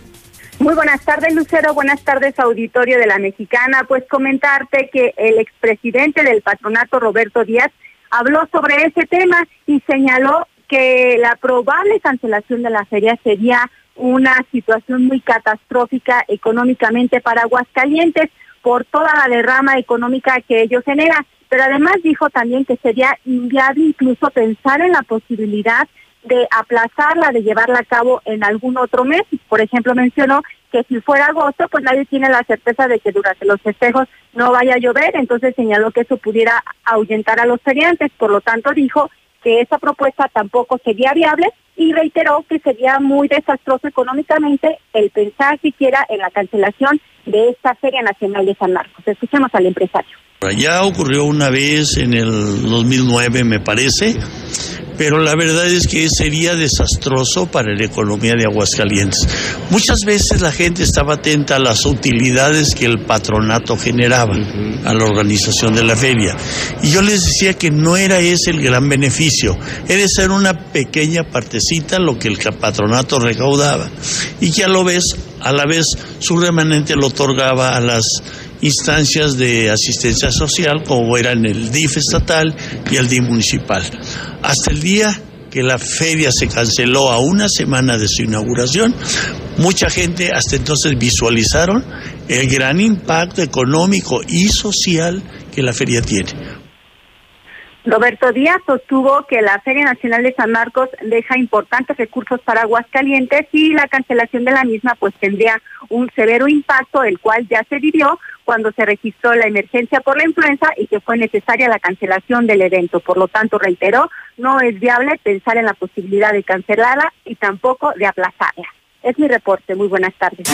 Muy buenas tardes, Lucero. Buenas tardes, auditorio de la Mexicana. Pues comentarte que el expresidente del patronato, Roberto Díaz, habló sobre ese tema y señaló que la probable cancelación de la feria sería una situación muy catastrófica económicamente para Aguascalientes por toda la derrama económica que ello genera. Pero además dijo también que sería inviable incluso pensar en la posibilidad de aplazarla, de llevarla a cabo en algún otro mes. Por ejemplo, mencionó que si fuera agosto, pues nadie tiene la certeza de que durante los festejos no vaya a llover, entonces señaló que eso pudiera ahuyentar a los feriantes, por lo tanto dijo que esa propuesta tampoco sería viable y reiteró que sería muy desastroso económicamente el pensar siquiera en la cancelación de esta Feria Nacional de San Marcos. Escuchemos al empresario. Ya ocurrió una vez en el 2009, me parece, pero la verdad es que sería desastroso para la economía de Aguascalientes. Muchas veces la gente estaba atenta a las utilidades que el patronato generaba a la organización de la feria. Y yo les decía que no era ese el gran beneficio, era ser una pequeña partecita lo que el patronato recaudaba. Y que a lo vez, a la vez su remanente lo otorgaba a las instancias de asistencia social como eran el DIF estatal y el DIF municipal. Hasta el día que la feria se canceló a una semana de su inauguración, mucha gente hasta entonces visualizaron el gran impacto económico y social que la feria tiene. Roberto Díaz sostuvo que la Feria Nacional de San Marcos deja importantes recursos para Aguascalientes y la cancelación de la misma pues tendría un severo impacto, el cual ya se vivió cuando se registró la emergencia por la influenza y que fue necesaria la cancelación del evento. Por lo tanto, reiteró, no es viable pensar en la posibilidad de cancelarla y tampoco de aplazarla. Es mi reporte. Muy buenas tardes.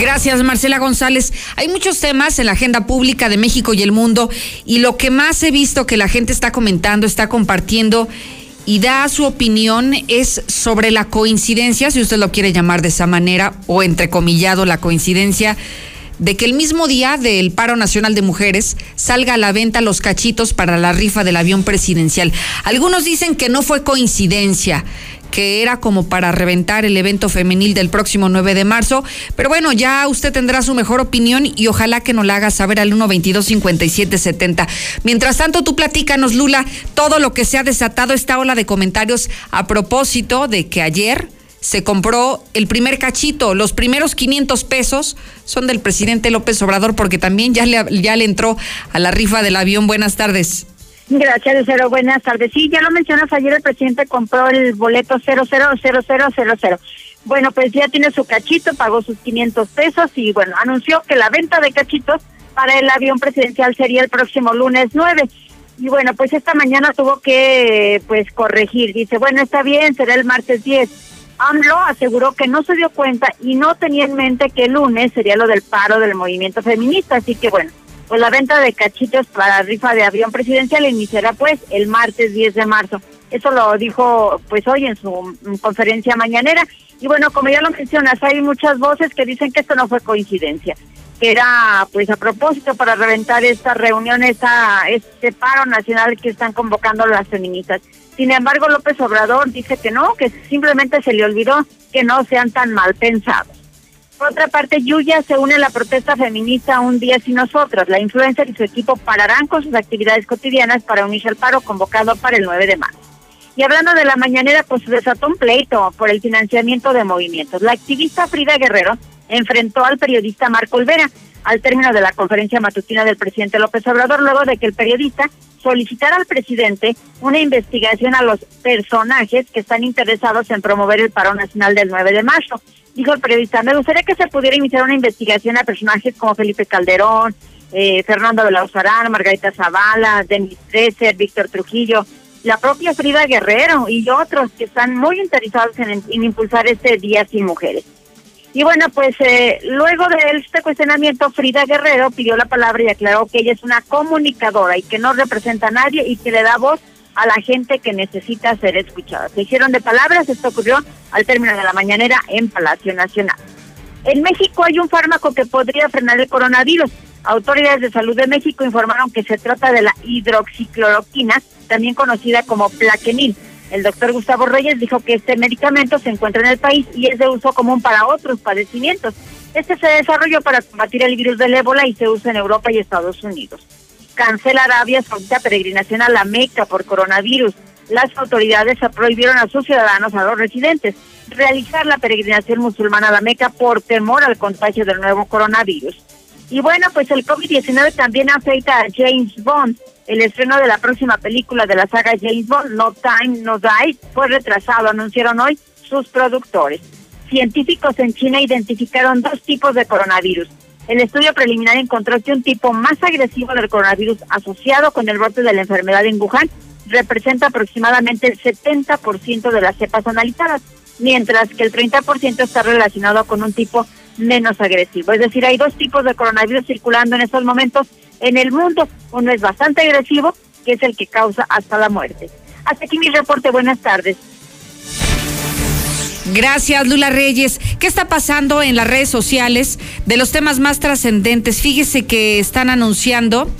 Gracias, Marcela González. Hay muchos temas en la agenda pública de México y el mundo y lo que más he visto que la gente está comentando, está compartiendo y da su opinión es sobre la coincidencia, si usted lo quiere llamar de esa manera, o entrecomillado la coincidencia de que el mismo día del paro nacional de mujeres salga a la venta los cachitos para la rifa del avión presidencial. Algunos dicen que no fue coincidencia, que era como para reventar el evento femenil del próximo 9 de marzo. Pero bueno, ya usted tendrá su mejor opinión y ojalá que nos la haga saber al 122-5770. Mientras tanto, tú platícanos, Lula, todo lo que se ha desatado esta ola de comentarios a propósito de que ayer se compró el primer cachito, los primeros 500 pesos son del presidente López Obrador porque también ya le, ya le entró a la rifa del avión. Buenas tardes. Gracias, Lucero. Buenas tardes. Sí, ya lo mencionas, ayer el presidente compró el boleto 000000. Bueno, pues ya tiene su cachito, pagó sus 500 pesos y bueno, anunció que la venta de cachitos para el avión presidencial sería el próximo lunes 9. Y bueno, pues esta mañana tuvo que pues corregir. Dice, bueno, está bien, será el martes 10. AMLO aseguró que no se dio cuenta y no tenía en mente que el lunes sería lo del paro del movimiento feminista. Así que bueno, pues la venta de cachitos para rifa de avión presidencial iniciará pues el martes 10 de marzo. Eso lo dijo pues hoy en su conferencia mañanera. Y bueno, como ya lo mencionas, hay muchas voces que dicen que esto no fue coincidencia, que era pues a propósito para reventar esta reunión, esta, este paro nacional que están convocando las feministas. Sin embargo, López Obrador dice que no, que simplemente se le olvidó que no sean tan mal pensados. Por otra parte, Yuya se une a la protesta feminista Un Día Sin Nosotros. La influencer y su equipo pararán con sus actividades cotidianas para unirse al paro convocado para el 9 de marzo. Y hablando de la mañanera, pues se desató un pleito por el financiamiento de movimientos. La activista Frida Guerrero enfrentó al periodista Marco Olvera al término de la conferencia matutina del presidente López Obrador, luego de que el periodista solicitara al presidente una investigación a los personajes que están interesados en promover el paro nacional del 9 de marzo dijo el periodista, me gustaría que se pudiera iniciar una investigación a personajes como Felipe Calderón, eh, Fernando la Margarita Zavala, Denis Treser, Víctor Trujillo, la propia Frida Guerrero y otros que están muy interesados en, impulsar este Día Sin Mujeres. Y bueno, pues eh, luego de este cuestionamiento, Frida Guerrero pidió la palabra y aclaró que ella es una comunicadora y que no representa a nadie y que le da voz a la gente que necesita ser escuchada. Se hicieron de palabras, esto ocurrió al término de la mañanera en Palacio Nacional. En México hay un fármaco que podría frenar el coronavirus. Autoridades de salud de México informaron que se trata de la hidroxicloroquina, también conocida como plaquenil. El doctor Gustavo Reyes dijo que este medicamento se encuentra en el país y es de uso común para otros padecimientos. Este se desarrolló para combatir el virus del ébola y se usa en Europa y Estados Unidos cancela Arabia Saudita peregrinación a la Meca por coronavirus. las autoridades prohibieron a sus ciudadanos, a los residentes, realizar la peregrinación musulmana a la Meca por temor al contagio del nuevo coronavirus. Y bueno, pues el COVID-19 también afecta a James Bond. El estreno de la próxima película de la saga James Bond, No Time, No Die, fue retrasado, anunciaron hoy sus productores. Científicos en China identificaron dos tipos de coronavirus. El estudio preliminar encontró que un tipo más agresivo del coronavirus asociado con el brote de la enfermedad en Wuhan representa aproximadamente el 70% de las cepas analizadas, mientras que el 30% está relacionado con un tipo menos agresivo. Es decir, hay dos tipos de coronavirus circulando en estos momentos en el mundo. Uno es bastante agresivo, que es el que causa hasta la muerte. Hasta aquí mi reporte. Buenas tardes. Gracias, Lula Reyes. ¿Qué está pasando en las redes sociales de los temas más trascendentes? Fíjese que están anunciando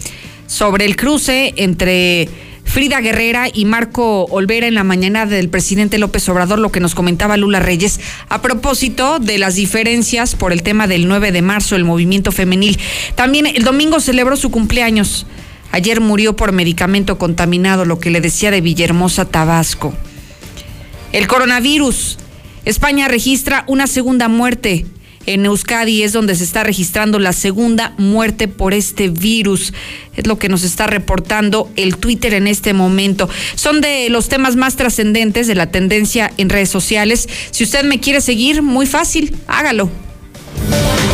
sobre el cruce entre Frida Guerrera y Marco Olvera en la mañana del presidente López Obrador, lo que nos comentaba Lula Reyes, a propósito de las diferencias por el tema del 9 de marzo, el movimiento femenil. También el domingo celebró su cumpleaños. Ayer murió por medicamento contaminado, lo que le decía de Villahermosa, Tabasco. El coronavirus España registra una segunda muerte. En Euskadi es donde se está registrando la segunda muerte por este virus. Es lo que nos está reportando el Twitter en este momento. Son de los temas más trascendentes de la tendencia en redes sociales. Si usted me quiere seguir, muy fácil, hágalo.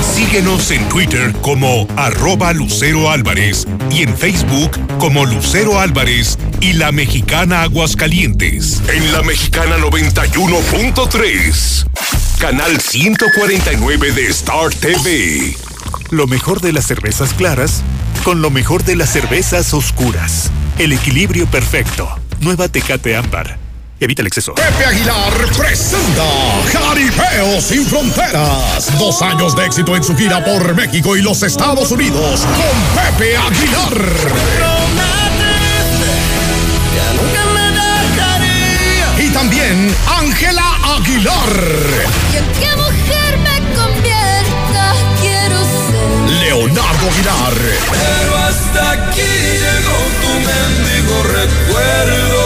Síguenos en Twitter como arroba Lucero Álvarez y en Facebook como Lucero Álvarez y La Mexicana Aguascalientes. En La Mexicana 91.3, canal 149 de Star TV. Lo mejor de las cervezas claras con lo mejor de las cervezas oscuras. El equilibrio perfecto. Nueva Tecate Ámbar. Evita el exceso. Pepe Aguilar presenta Jaripeo sin Fronteras. Dos años de éxito en su gira por México y los Estados Unidos con Pepe Aguilar. Y también Ángela Aguilar. ¿Y en qué mujer me convierta? Quiero ser. Leonardo Aguilar. Pero hasta aquí llegó tu mendigo recuerdo.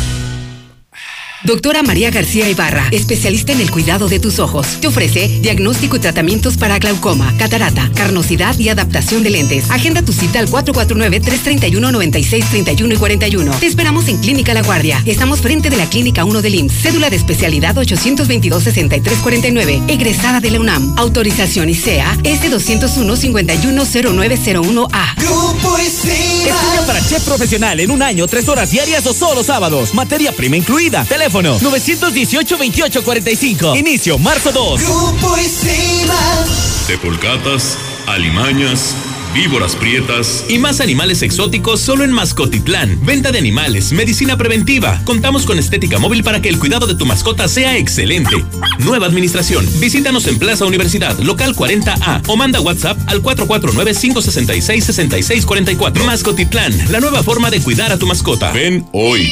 Doctora María García Ibarra, especialista en el cuidado de tus ojos. Te ofrece diagnóstico y tratamientos para glaucoma, catarata, carnosidad y adaptación de lentes. Agenda tu cita al 449-331-9631 y 41. Te esperamos en Clínica La Guardia. Estamos frente de la Clínica 1 del IMSS. Cédula de especialidad 822-6349. Egresada de la UNAM. Autorización ICEA S201-510901A. Grupo Estudia para chef profesional en un año, tres horas diarias o solo sábados. Materia prima incluida. Teléfono 918-2845. Inicio marzo 2. Grupo alimañas, víboras prietas y más animales exóticos solo en Mascotitlán. Venta de animales, medicina preventiva. Contamos con estética móvil para que el cuidado de tu mascota sea excelente. Nueva administración. Visítanos en Plaza Universidad, local 40A o manda WhatsApp al 449-566-6644. Mascotitlán, la nueva forma de cuidar a tu mascota. Ven hoy.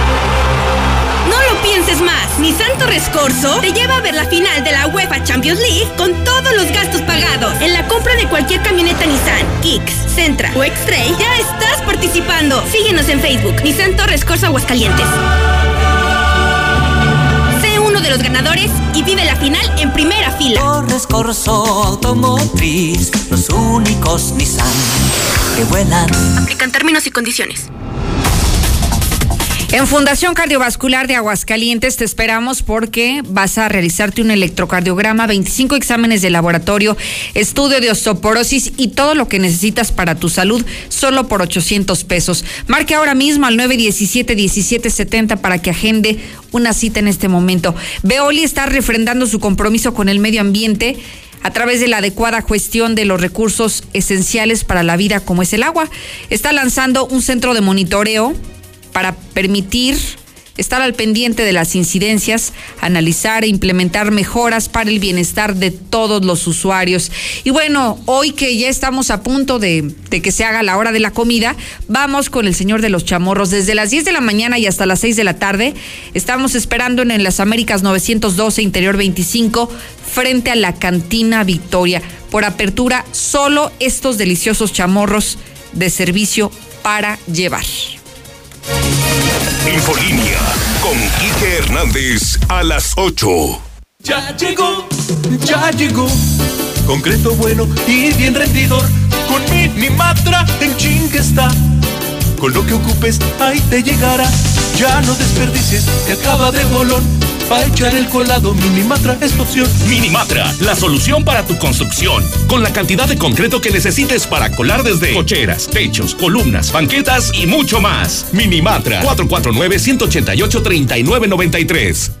Pienses más. Nissan Torres Corso te lleva a ver la final de la UEFA Champions League con todos los gastos pagados. En la compra de cualquier camioneta Nissan, Kicks, Centra o X-Trail, ya estás participando. Síguenos en Facebook, Nissan Torres Corso Aguascalientes. Sé uno de los ganadores y vive la final en primera fila. Torres Corso Automotriz, los únicos Nissan que vuelan. Aplican términos y condiciones. En Fundación Cardiovascular de Aguascalientes te esperamos porque vas a realizarte un electrocardiograma, 25 exámenes de laboratorio, estudio de osteoporosis y todo lo que necesitas para tu salud solo por 800 pesos. Marque ahora mismo al 917-1770 para que agende una cita en este momento. Veoli está refrendando su compromiso con el medio ambiente a través de la adecuada gestión de los recursos esenciales para la vida como es el agua. Está lanzando un centro de monitoreo para permitir estar al pendiente de las incidencias, analizar e implementar mejoras para el bienestar de todos los usuarios. Y bueno, hoy que ya estamos a punto de, que se haga la hora de la comida, vamos con el señor de los chamorros. Desde las 10 de la mañana y hasta las 6 de la tarde, estamos esperando en, en las Américas 912, Interior 25, frente a la cantina Victoria. Por apertura, solo estos deliciosos chamorros de servicio para llevar. Infolínea con Quique Hernández a las 8. Ya llegó, ya llegó. Concreto bueno y bien rendidor. Con Minimatra en chingue está. Con lo que ocupes, ahí te llegará. Ya no desperdicies, te acaba de bolón. Para echar el colado, Minimatra es tu opción. Minimatra, la solución para tu construcción. Con la cantidad de concreto que necesites para colar desde cocheras, techos, columnas, banquetas y mucho más. Minimatra, 449-188-3993.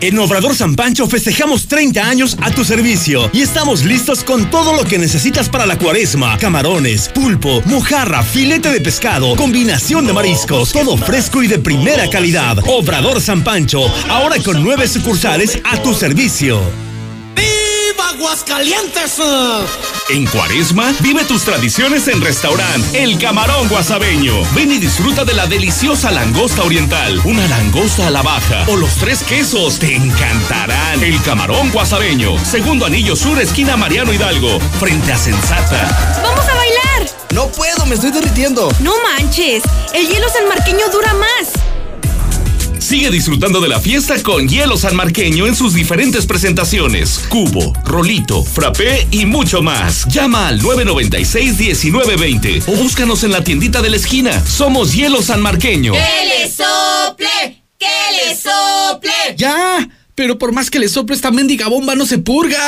En Obrador San Pancho festejamos 30 años a tu servicio y estamos listos con todo lo que necesitas para la cuaresma. Camarones, pulpo, mojarra, filete de pescado, combinación de mariscos, todo fresco y de primera calidad. Obrador San Pancho, ahora con nueve sucursales a tu servicio. ¡Viva Aguascalientes! En Cuaresma, vive tus tradiciones en restaurante El Camarón Guasabeño. Ven y disfruta de la deliciosa langosta oriental, una langosta a la baja o los tres quesos. Te encantarán. El Camarón Guasabeño, segundo anillo sur, esquina Mariano Hidalgo, frente a Sensata. ¡Vamos a bailar! No puedo, me estoy derritiendo. No manches, el hielo sanmarqueño dura más. Sigue disfrutando de la fiesta con hielo sanmarqueño en sus diferentes presentaciones. Cubo, rolito, frappé y mucho más. Llama al 996-1920 o búscanos en la tiendita de la esquina. Somos Hielo Sanmarqueño. ¡Que le sople! ¡Que le sople! ¡Ya! Pero por más que le sople esta mendiga bomba no se purga.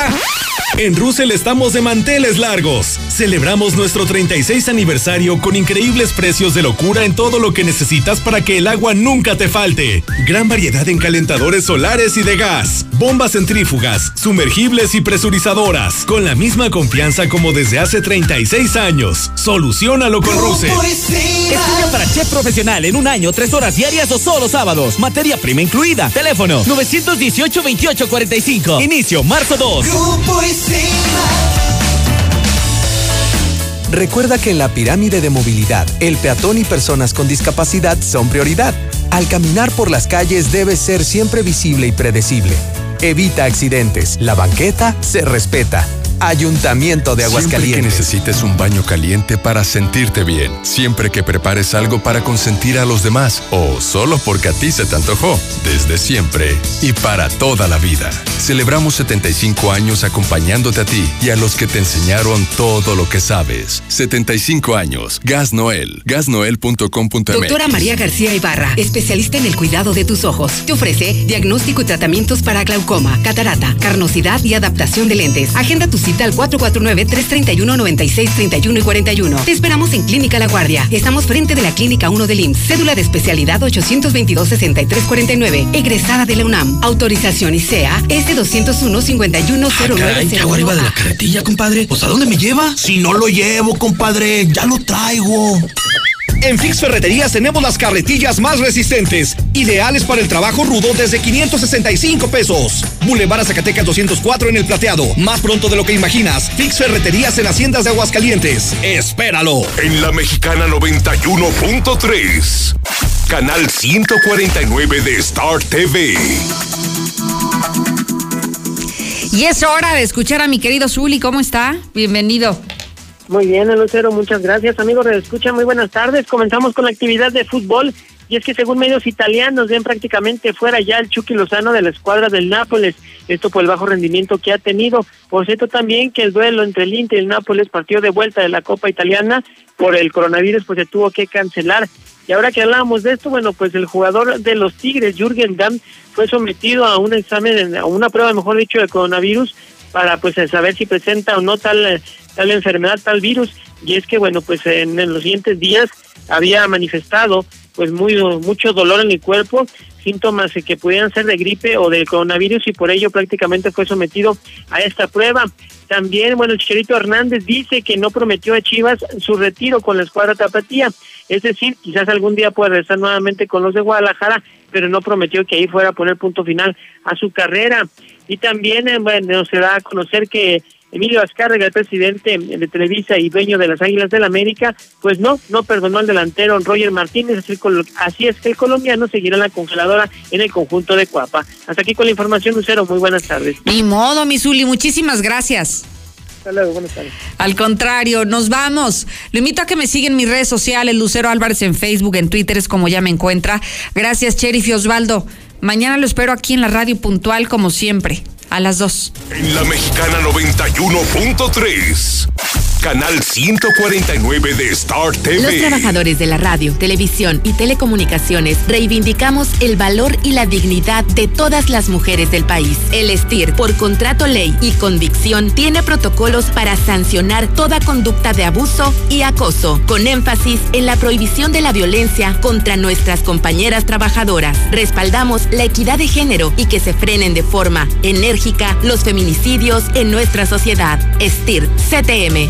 En Russell estamos de manteles largos. Celebramos nuestro 36 aniversario con increíbles precios de locura en todo lo que necesitas para que el agua nunca te falte. Gran variedad en calentadores solares y de gas, bombas centrífugas, sumergibles y presurizadoras, con la misma confianza como desde hace 36 años. Solucionalo con Russell. Estudia para chef profesional en un año, tres horas diarias o solo sábados. Materia prima incluida. Teléfono 918-2845. Inicio marzo 2. Recuerda que en la pirámide de movilidad, el peatón y personas con discapacidad son prioridad. Al caminar por las calles debe ser siempre visible y predecible. Evita accidentes. La banqueta se respeta. Ayuntamiento de Siempre que Aguascalientes. necesites un baño caliente para sentirte bien. Siempre que prepares algo para consentir a los demás. O solo porque a ti se te antojó. Desde siempre y para toda la vida. Celebramos 75 años acompañándote a ti y a los que te enseñaron todo lo que sabes. 75 años. Gas Noel. Gasnoel.com.mx. Doctora María García Ibarra, especialista en el cuidado de tus ojos. Te ofrece diagnóstico y tratamientos para glaucoma, catarata, carnosidad y adaptación de lentes. Agenda tu cita al 449-331-9631 y 41. Te esperamos en Clínica La Guardia. Estamos frente de la Clínica 1 del IMSS. Cédula de especialidad 822-6349. Egresada de la UNAM. Autorización ICEA S201-5109. Caray, ¿Trago arriba de la carretilla, compadre? ¿Pues a dónde me lleva? Si no lo llevo, compadre, ya lo traigo. En Fix Ferreterías tenemos las carretillas más resistentes, ideales para el trabajo rudo desde 565 pesos. Boulevard a Zacatecas 204 en el plateado. Más pronto de lo que imaginas. Fix Ferreterías en Haciendas de Aguascalientes. Espéralo. En la Mexicana 91.3. Canal 149 de Star TV. Y es hora de escuchar a mi querido Zuli. ¿Cómo está? Bienvenido. Muy bien, Lucero, muchas gracias. Amigos Escucha, muy buenas tardes. Comenzamos con la actividad de fútbol. Y es que según medios italianos ven prácticamente fuera ya el Chucky Lozano de la escuadra del Nápoles. Esto por el bajo rendimiento que ha tenido. Por cierto también que el duelo entre el Inter y el Nápoles partió de vuelta de la Copa Italiana por el coronavirus pues se tuvo que cancelar. Y ahora que hablábamos de esto, bueno, pues el jugador de los Tigres, Jürgen Damm, fue sometido a un examen, a una prueba, mejor dicho, de coronavirus para pues saber si presenta o no tal eh, tal enfermedad, tal virus. Y es que, bueno, pues en, los siguientes días había manifestado pues muy mucho dolor en el cuerpo, síntomas que pudieran ser de gripe o de coronavirus y por ello prácticamente fue sometido a esta prueba. También, bueno, el Chicharito Hernández dice que no prometió a Chivas su retiro con la escuadra tapatía, es decir, quizás algún día pueda regresar nuevamente con los de Guadalajara, pero no prometió que ahí fuera a poner punto final a su carrera. Y también, eh, bueno, se da a conocer que Emilio Azcárraga, el presidente de Televisa y dueño de las Águilas del América, pues no, no perdonó al delantero Roger Martínez, así, es que el colombiano seguirá en la congeladora en el conjunto de Cuapa. Hasta aquí con la información, Lucero, muy buenas tardes. Ni modo, mi Zuli. Muchísimas gracias. Hasta luego, buenas tardes. Al contrario, nos vamos. Lo invito a que me sigan en mis redes sociales, Lucero Álvarez en Facebook, en Twitter es como ya me encuentra. Gracias, Sheriff y Osvaldo. Mañana lo espero aquí en la radio puntual como siempre, a las 2. En la Mexicana 91.3. Canal 149 de Star Los TV. trabajadores de la radio, televisión y telecomunicaciones reivindicamos el valor y la dignidad de todas las mujeres del país. El STIR, por contrato ley y convicción, tiene protocolos para sancionar toda conducta de abuso y acoso, con énfasis en la prohibición de la violencia contra nuestras compañeras trabajadoras. Respaldamos la equidad de género y que se frenen de forma enérgica los feminicidios en nuestra sociedad. STIR, CTM,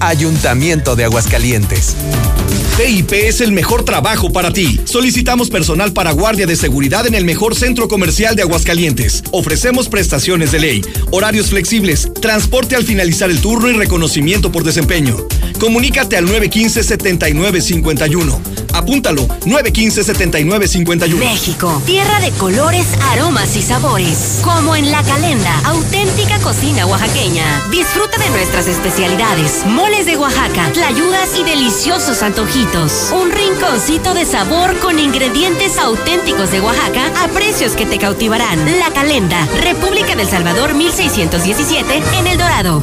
Ayuntamiento de Aguascalientes. PIP es el mejor trabajo para ti. Solicitamos personal para guardia de seguridad en el mejor centro comercial de Aguascalientes. Ofrecemos prestaciones de ley, horarios flexibles, transporte al finalizar el turno y reconocimiento por desempeño. Comunícate al 915-7951. Apúntalo, 915-7951. México, tierra de colores, aromas y sabores. Como en La Calenda, auténtica cocina oaxaqueña. Disfruta de nuestras especialidades, moles de Oaxaca, tlayudas y deliciosos antojitos. Un rinconcito de sabor con ingredientes auténticos de Oaxaca a precios que te cautivarán. La Calenda, República del Salvador 1617 en El Dorado.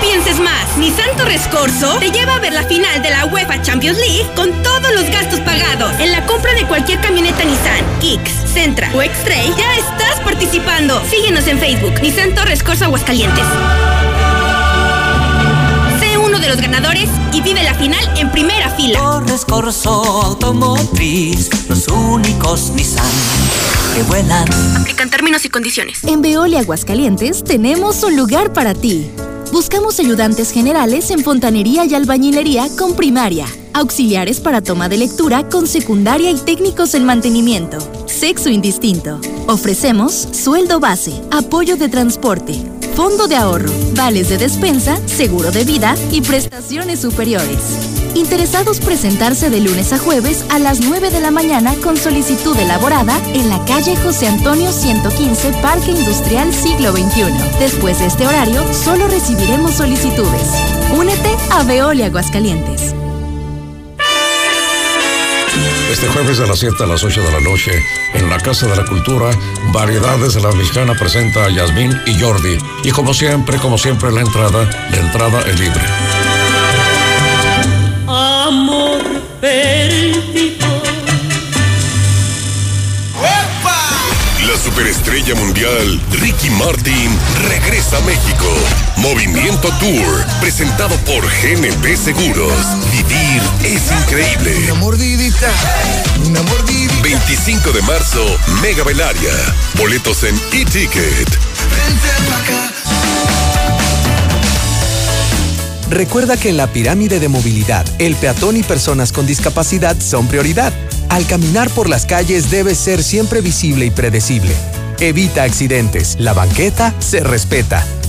Pienses más. Nissan Torres Corso te lleva a ver la final de la UEFA Champions League con todos los gastos pagados. En la compra de cualquier camioneta Nissan, Kicks, Sentra o X-Trail, ya estás participando. Síguenos en Facebook, Nissan Torres Corso Aguascalientes. Sé uno de los los ganadores y vive la final en primera fila. Torres Corso Automotriz, los únicos Nissan que vuelan. Aplican términos y condiciones. En Veolia Aguascalientes tenemos un lugar para ti. Buscamos ayudantes generales en fontanería y albañilería con primaria, auxiliares para toma de lectura con secundaria y técnicos en mantenimiento, sexo indistinto. Ofrecemos sueldo base, apoyo de transporte, fondo de ahorro, vales de despensa, seguro de vida y prestaciones superiores. Interesados presentarse de lunes a jueves a las 9 de la mañana con solicitud elaborada en la calle José Antonio 115, Parque Industrial Siglo XXI. Después de este horario, solo recibiremos solicitudes. Únete a Veolia Aguascalientes. Este jueves de las 7 a las 8 de la noche, en la Casa de la Cultura, Variedades de la Mexicana presenta a Yasmín y Jordi. Y como siempre, como siempre, la entrada, la entrada es libre. Amor perdido. La superestrella mundial Ricky Martin regresa a México. Movimiento Tour, presentado por GNP Seguros. Vivir es increíble. Una mordidita, una mordidita. 25 de marzo, Mega Belaria. Boletos en e-ticket. Recuerda que en la pirámide de movilidad, el peatón y personas con discapacidad son prioridad. Al caminar por las calles debe ser siempre visible y predecible. Evita accidentes. La banqueta se respeta.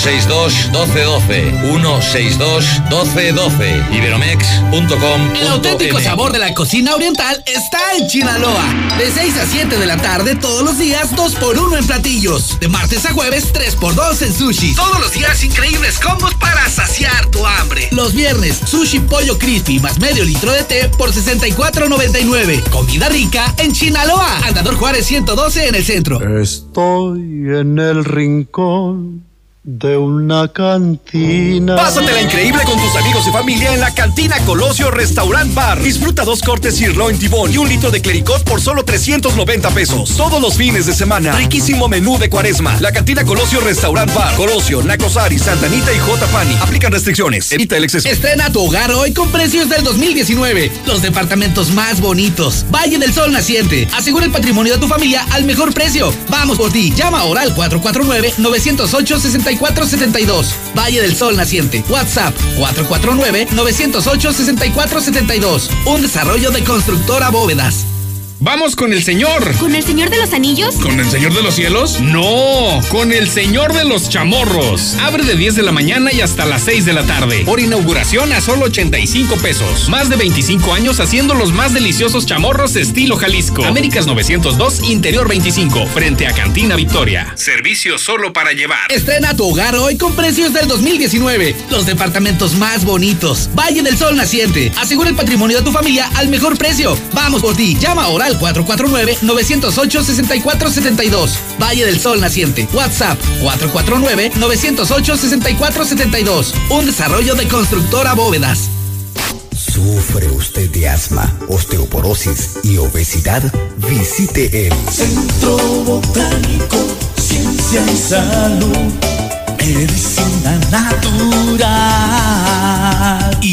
162 1212 162 1212 iberomex.com El auténtico sabor de la cocina oriental está en Chinaloa. De 6 a 7 de la tarde todos los días, 2 por 1 en platillos. De martes a jueves, 3 por 2 en sushi. Todos los días increíbles combos para saciar tu hambre. Los viernes, sushi pollo crispy más medio litro de té por 64.99. Comida rica en Chinaloa. Andador Juárez 112 en el centro. Estoy en el rincón de una cantina. Pásatela increíble con tus amigos y familia en la cantina Colosio Restaurant Bar. Disfruta dos cortes sirloin tibón y un litro de clericot por solo 390 pesos. Todos los fines de semana. Riquísimo menú de cuaresma. La cantina Colosio Restaurant Bar. Colosio, Nacosari, Santa Anita y J. Pani. Aplican restricciones. Evita el exceso. Estrena tu hogar hoy con precios del 2019. Los departamentos más bonitos. Valle del Sol Naciente. Asegura el patrimonio de tu familia al mejor precio. Vamos por ti. Llama ahora al 449 908 64 6472. Valle del Sol Naciente. WhatsApp 449-908-6472. Un desarrollo de constructora bóvedas. Vamos con el señor. ¿Con el señor de los anillos? ¿Con el señor de los cielos? No, con el señor de los chamorros. Abre de 10 de la mañana y hasta las 6 de la tarde. Por inauguración a solo 85 pesos. Más de 25 años haciendo los más deliciosos chamorros estilo Jalisco. Américas 902, Interior 25, frente a Cantina Victoria. Servicio solo para llevar. Estrena tu hogar hoy con precios del 2019. Los departamentos más bonitos. Valle del Sol Naciente. Asegura el patrimonio de tu familia al mejor precio. Vamos por ti. Llama ahora al 449-908-6472. Valle del Sol Naciente. WhatsApp 449-908-6472. Un desarrollo de constructora bóvedas. ¿Sufre usted de asma, osteoporosis y obesidad? Visite el Centro Botánico, Ciencia y Salud. Medicina natural.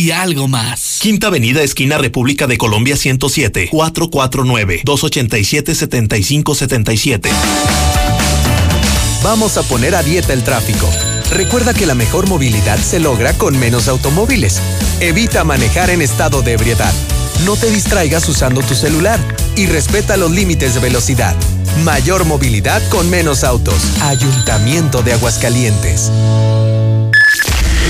Y algo más. Quinta Avenida, esquina República de Colombia 107, 449-287-7577. Vamos a poner a dieta el tráfico. Recuerda que la mejor movilidad se logra con menos automóviles. Evita manejar en estado de ebriedad. No te distraigas usando tu celular y respeta los límites de velocidad. Mayor movilidad con menos autos. Ayuntamiento de Aguascalientes.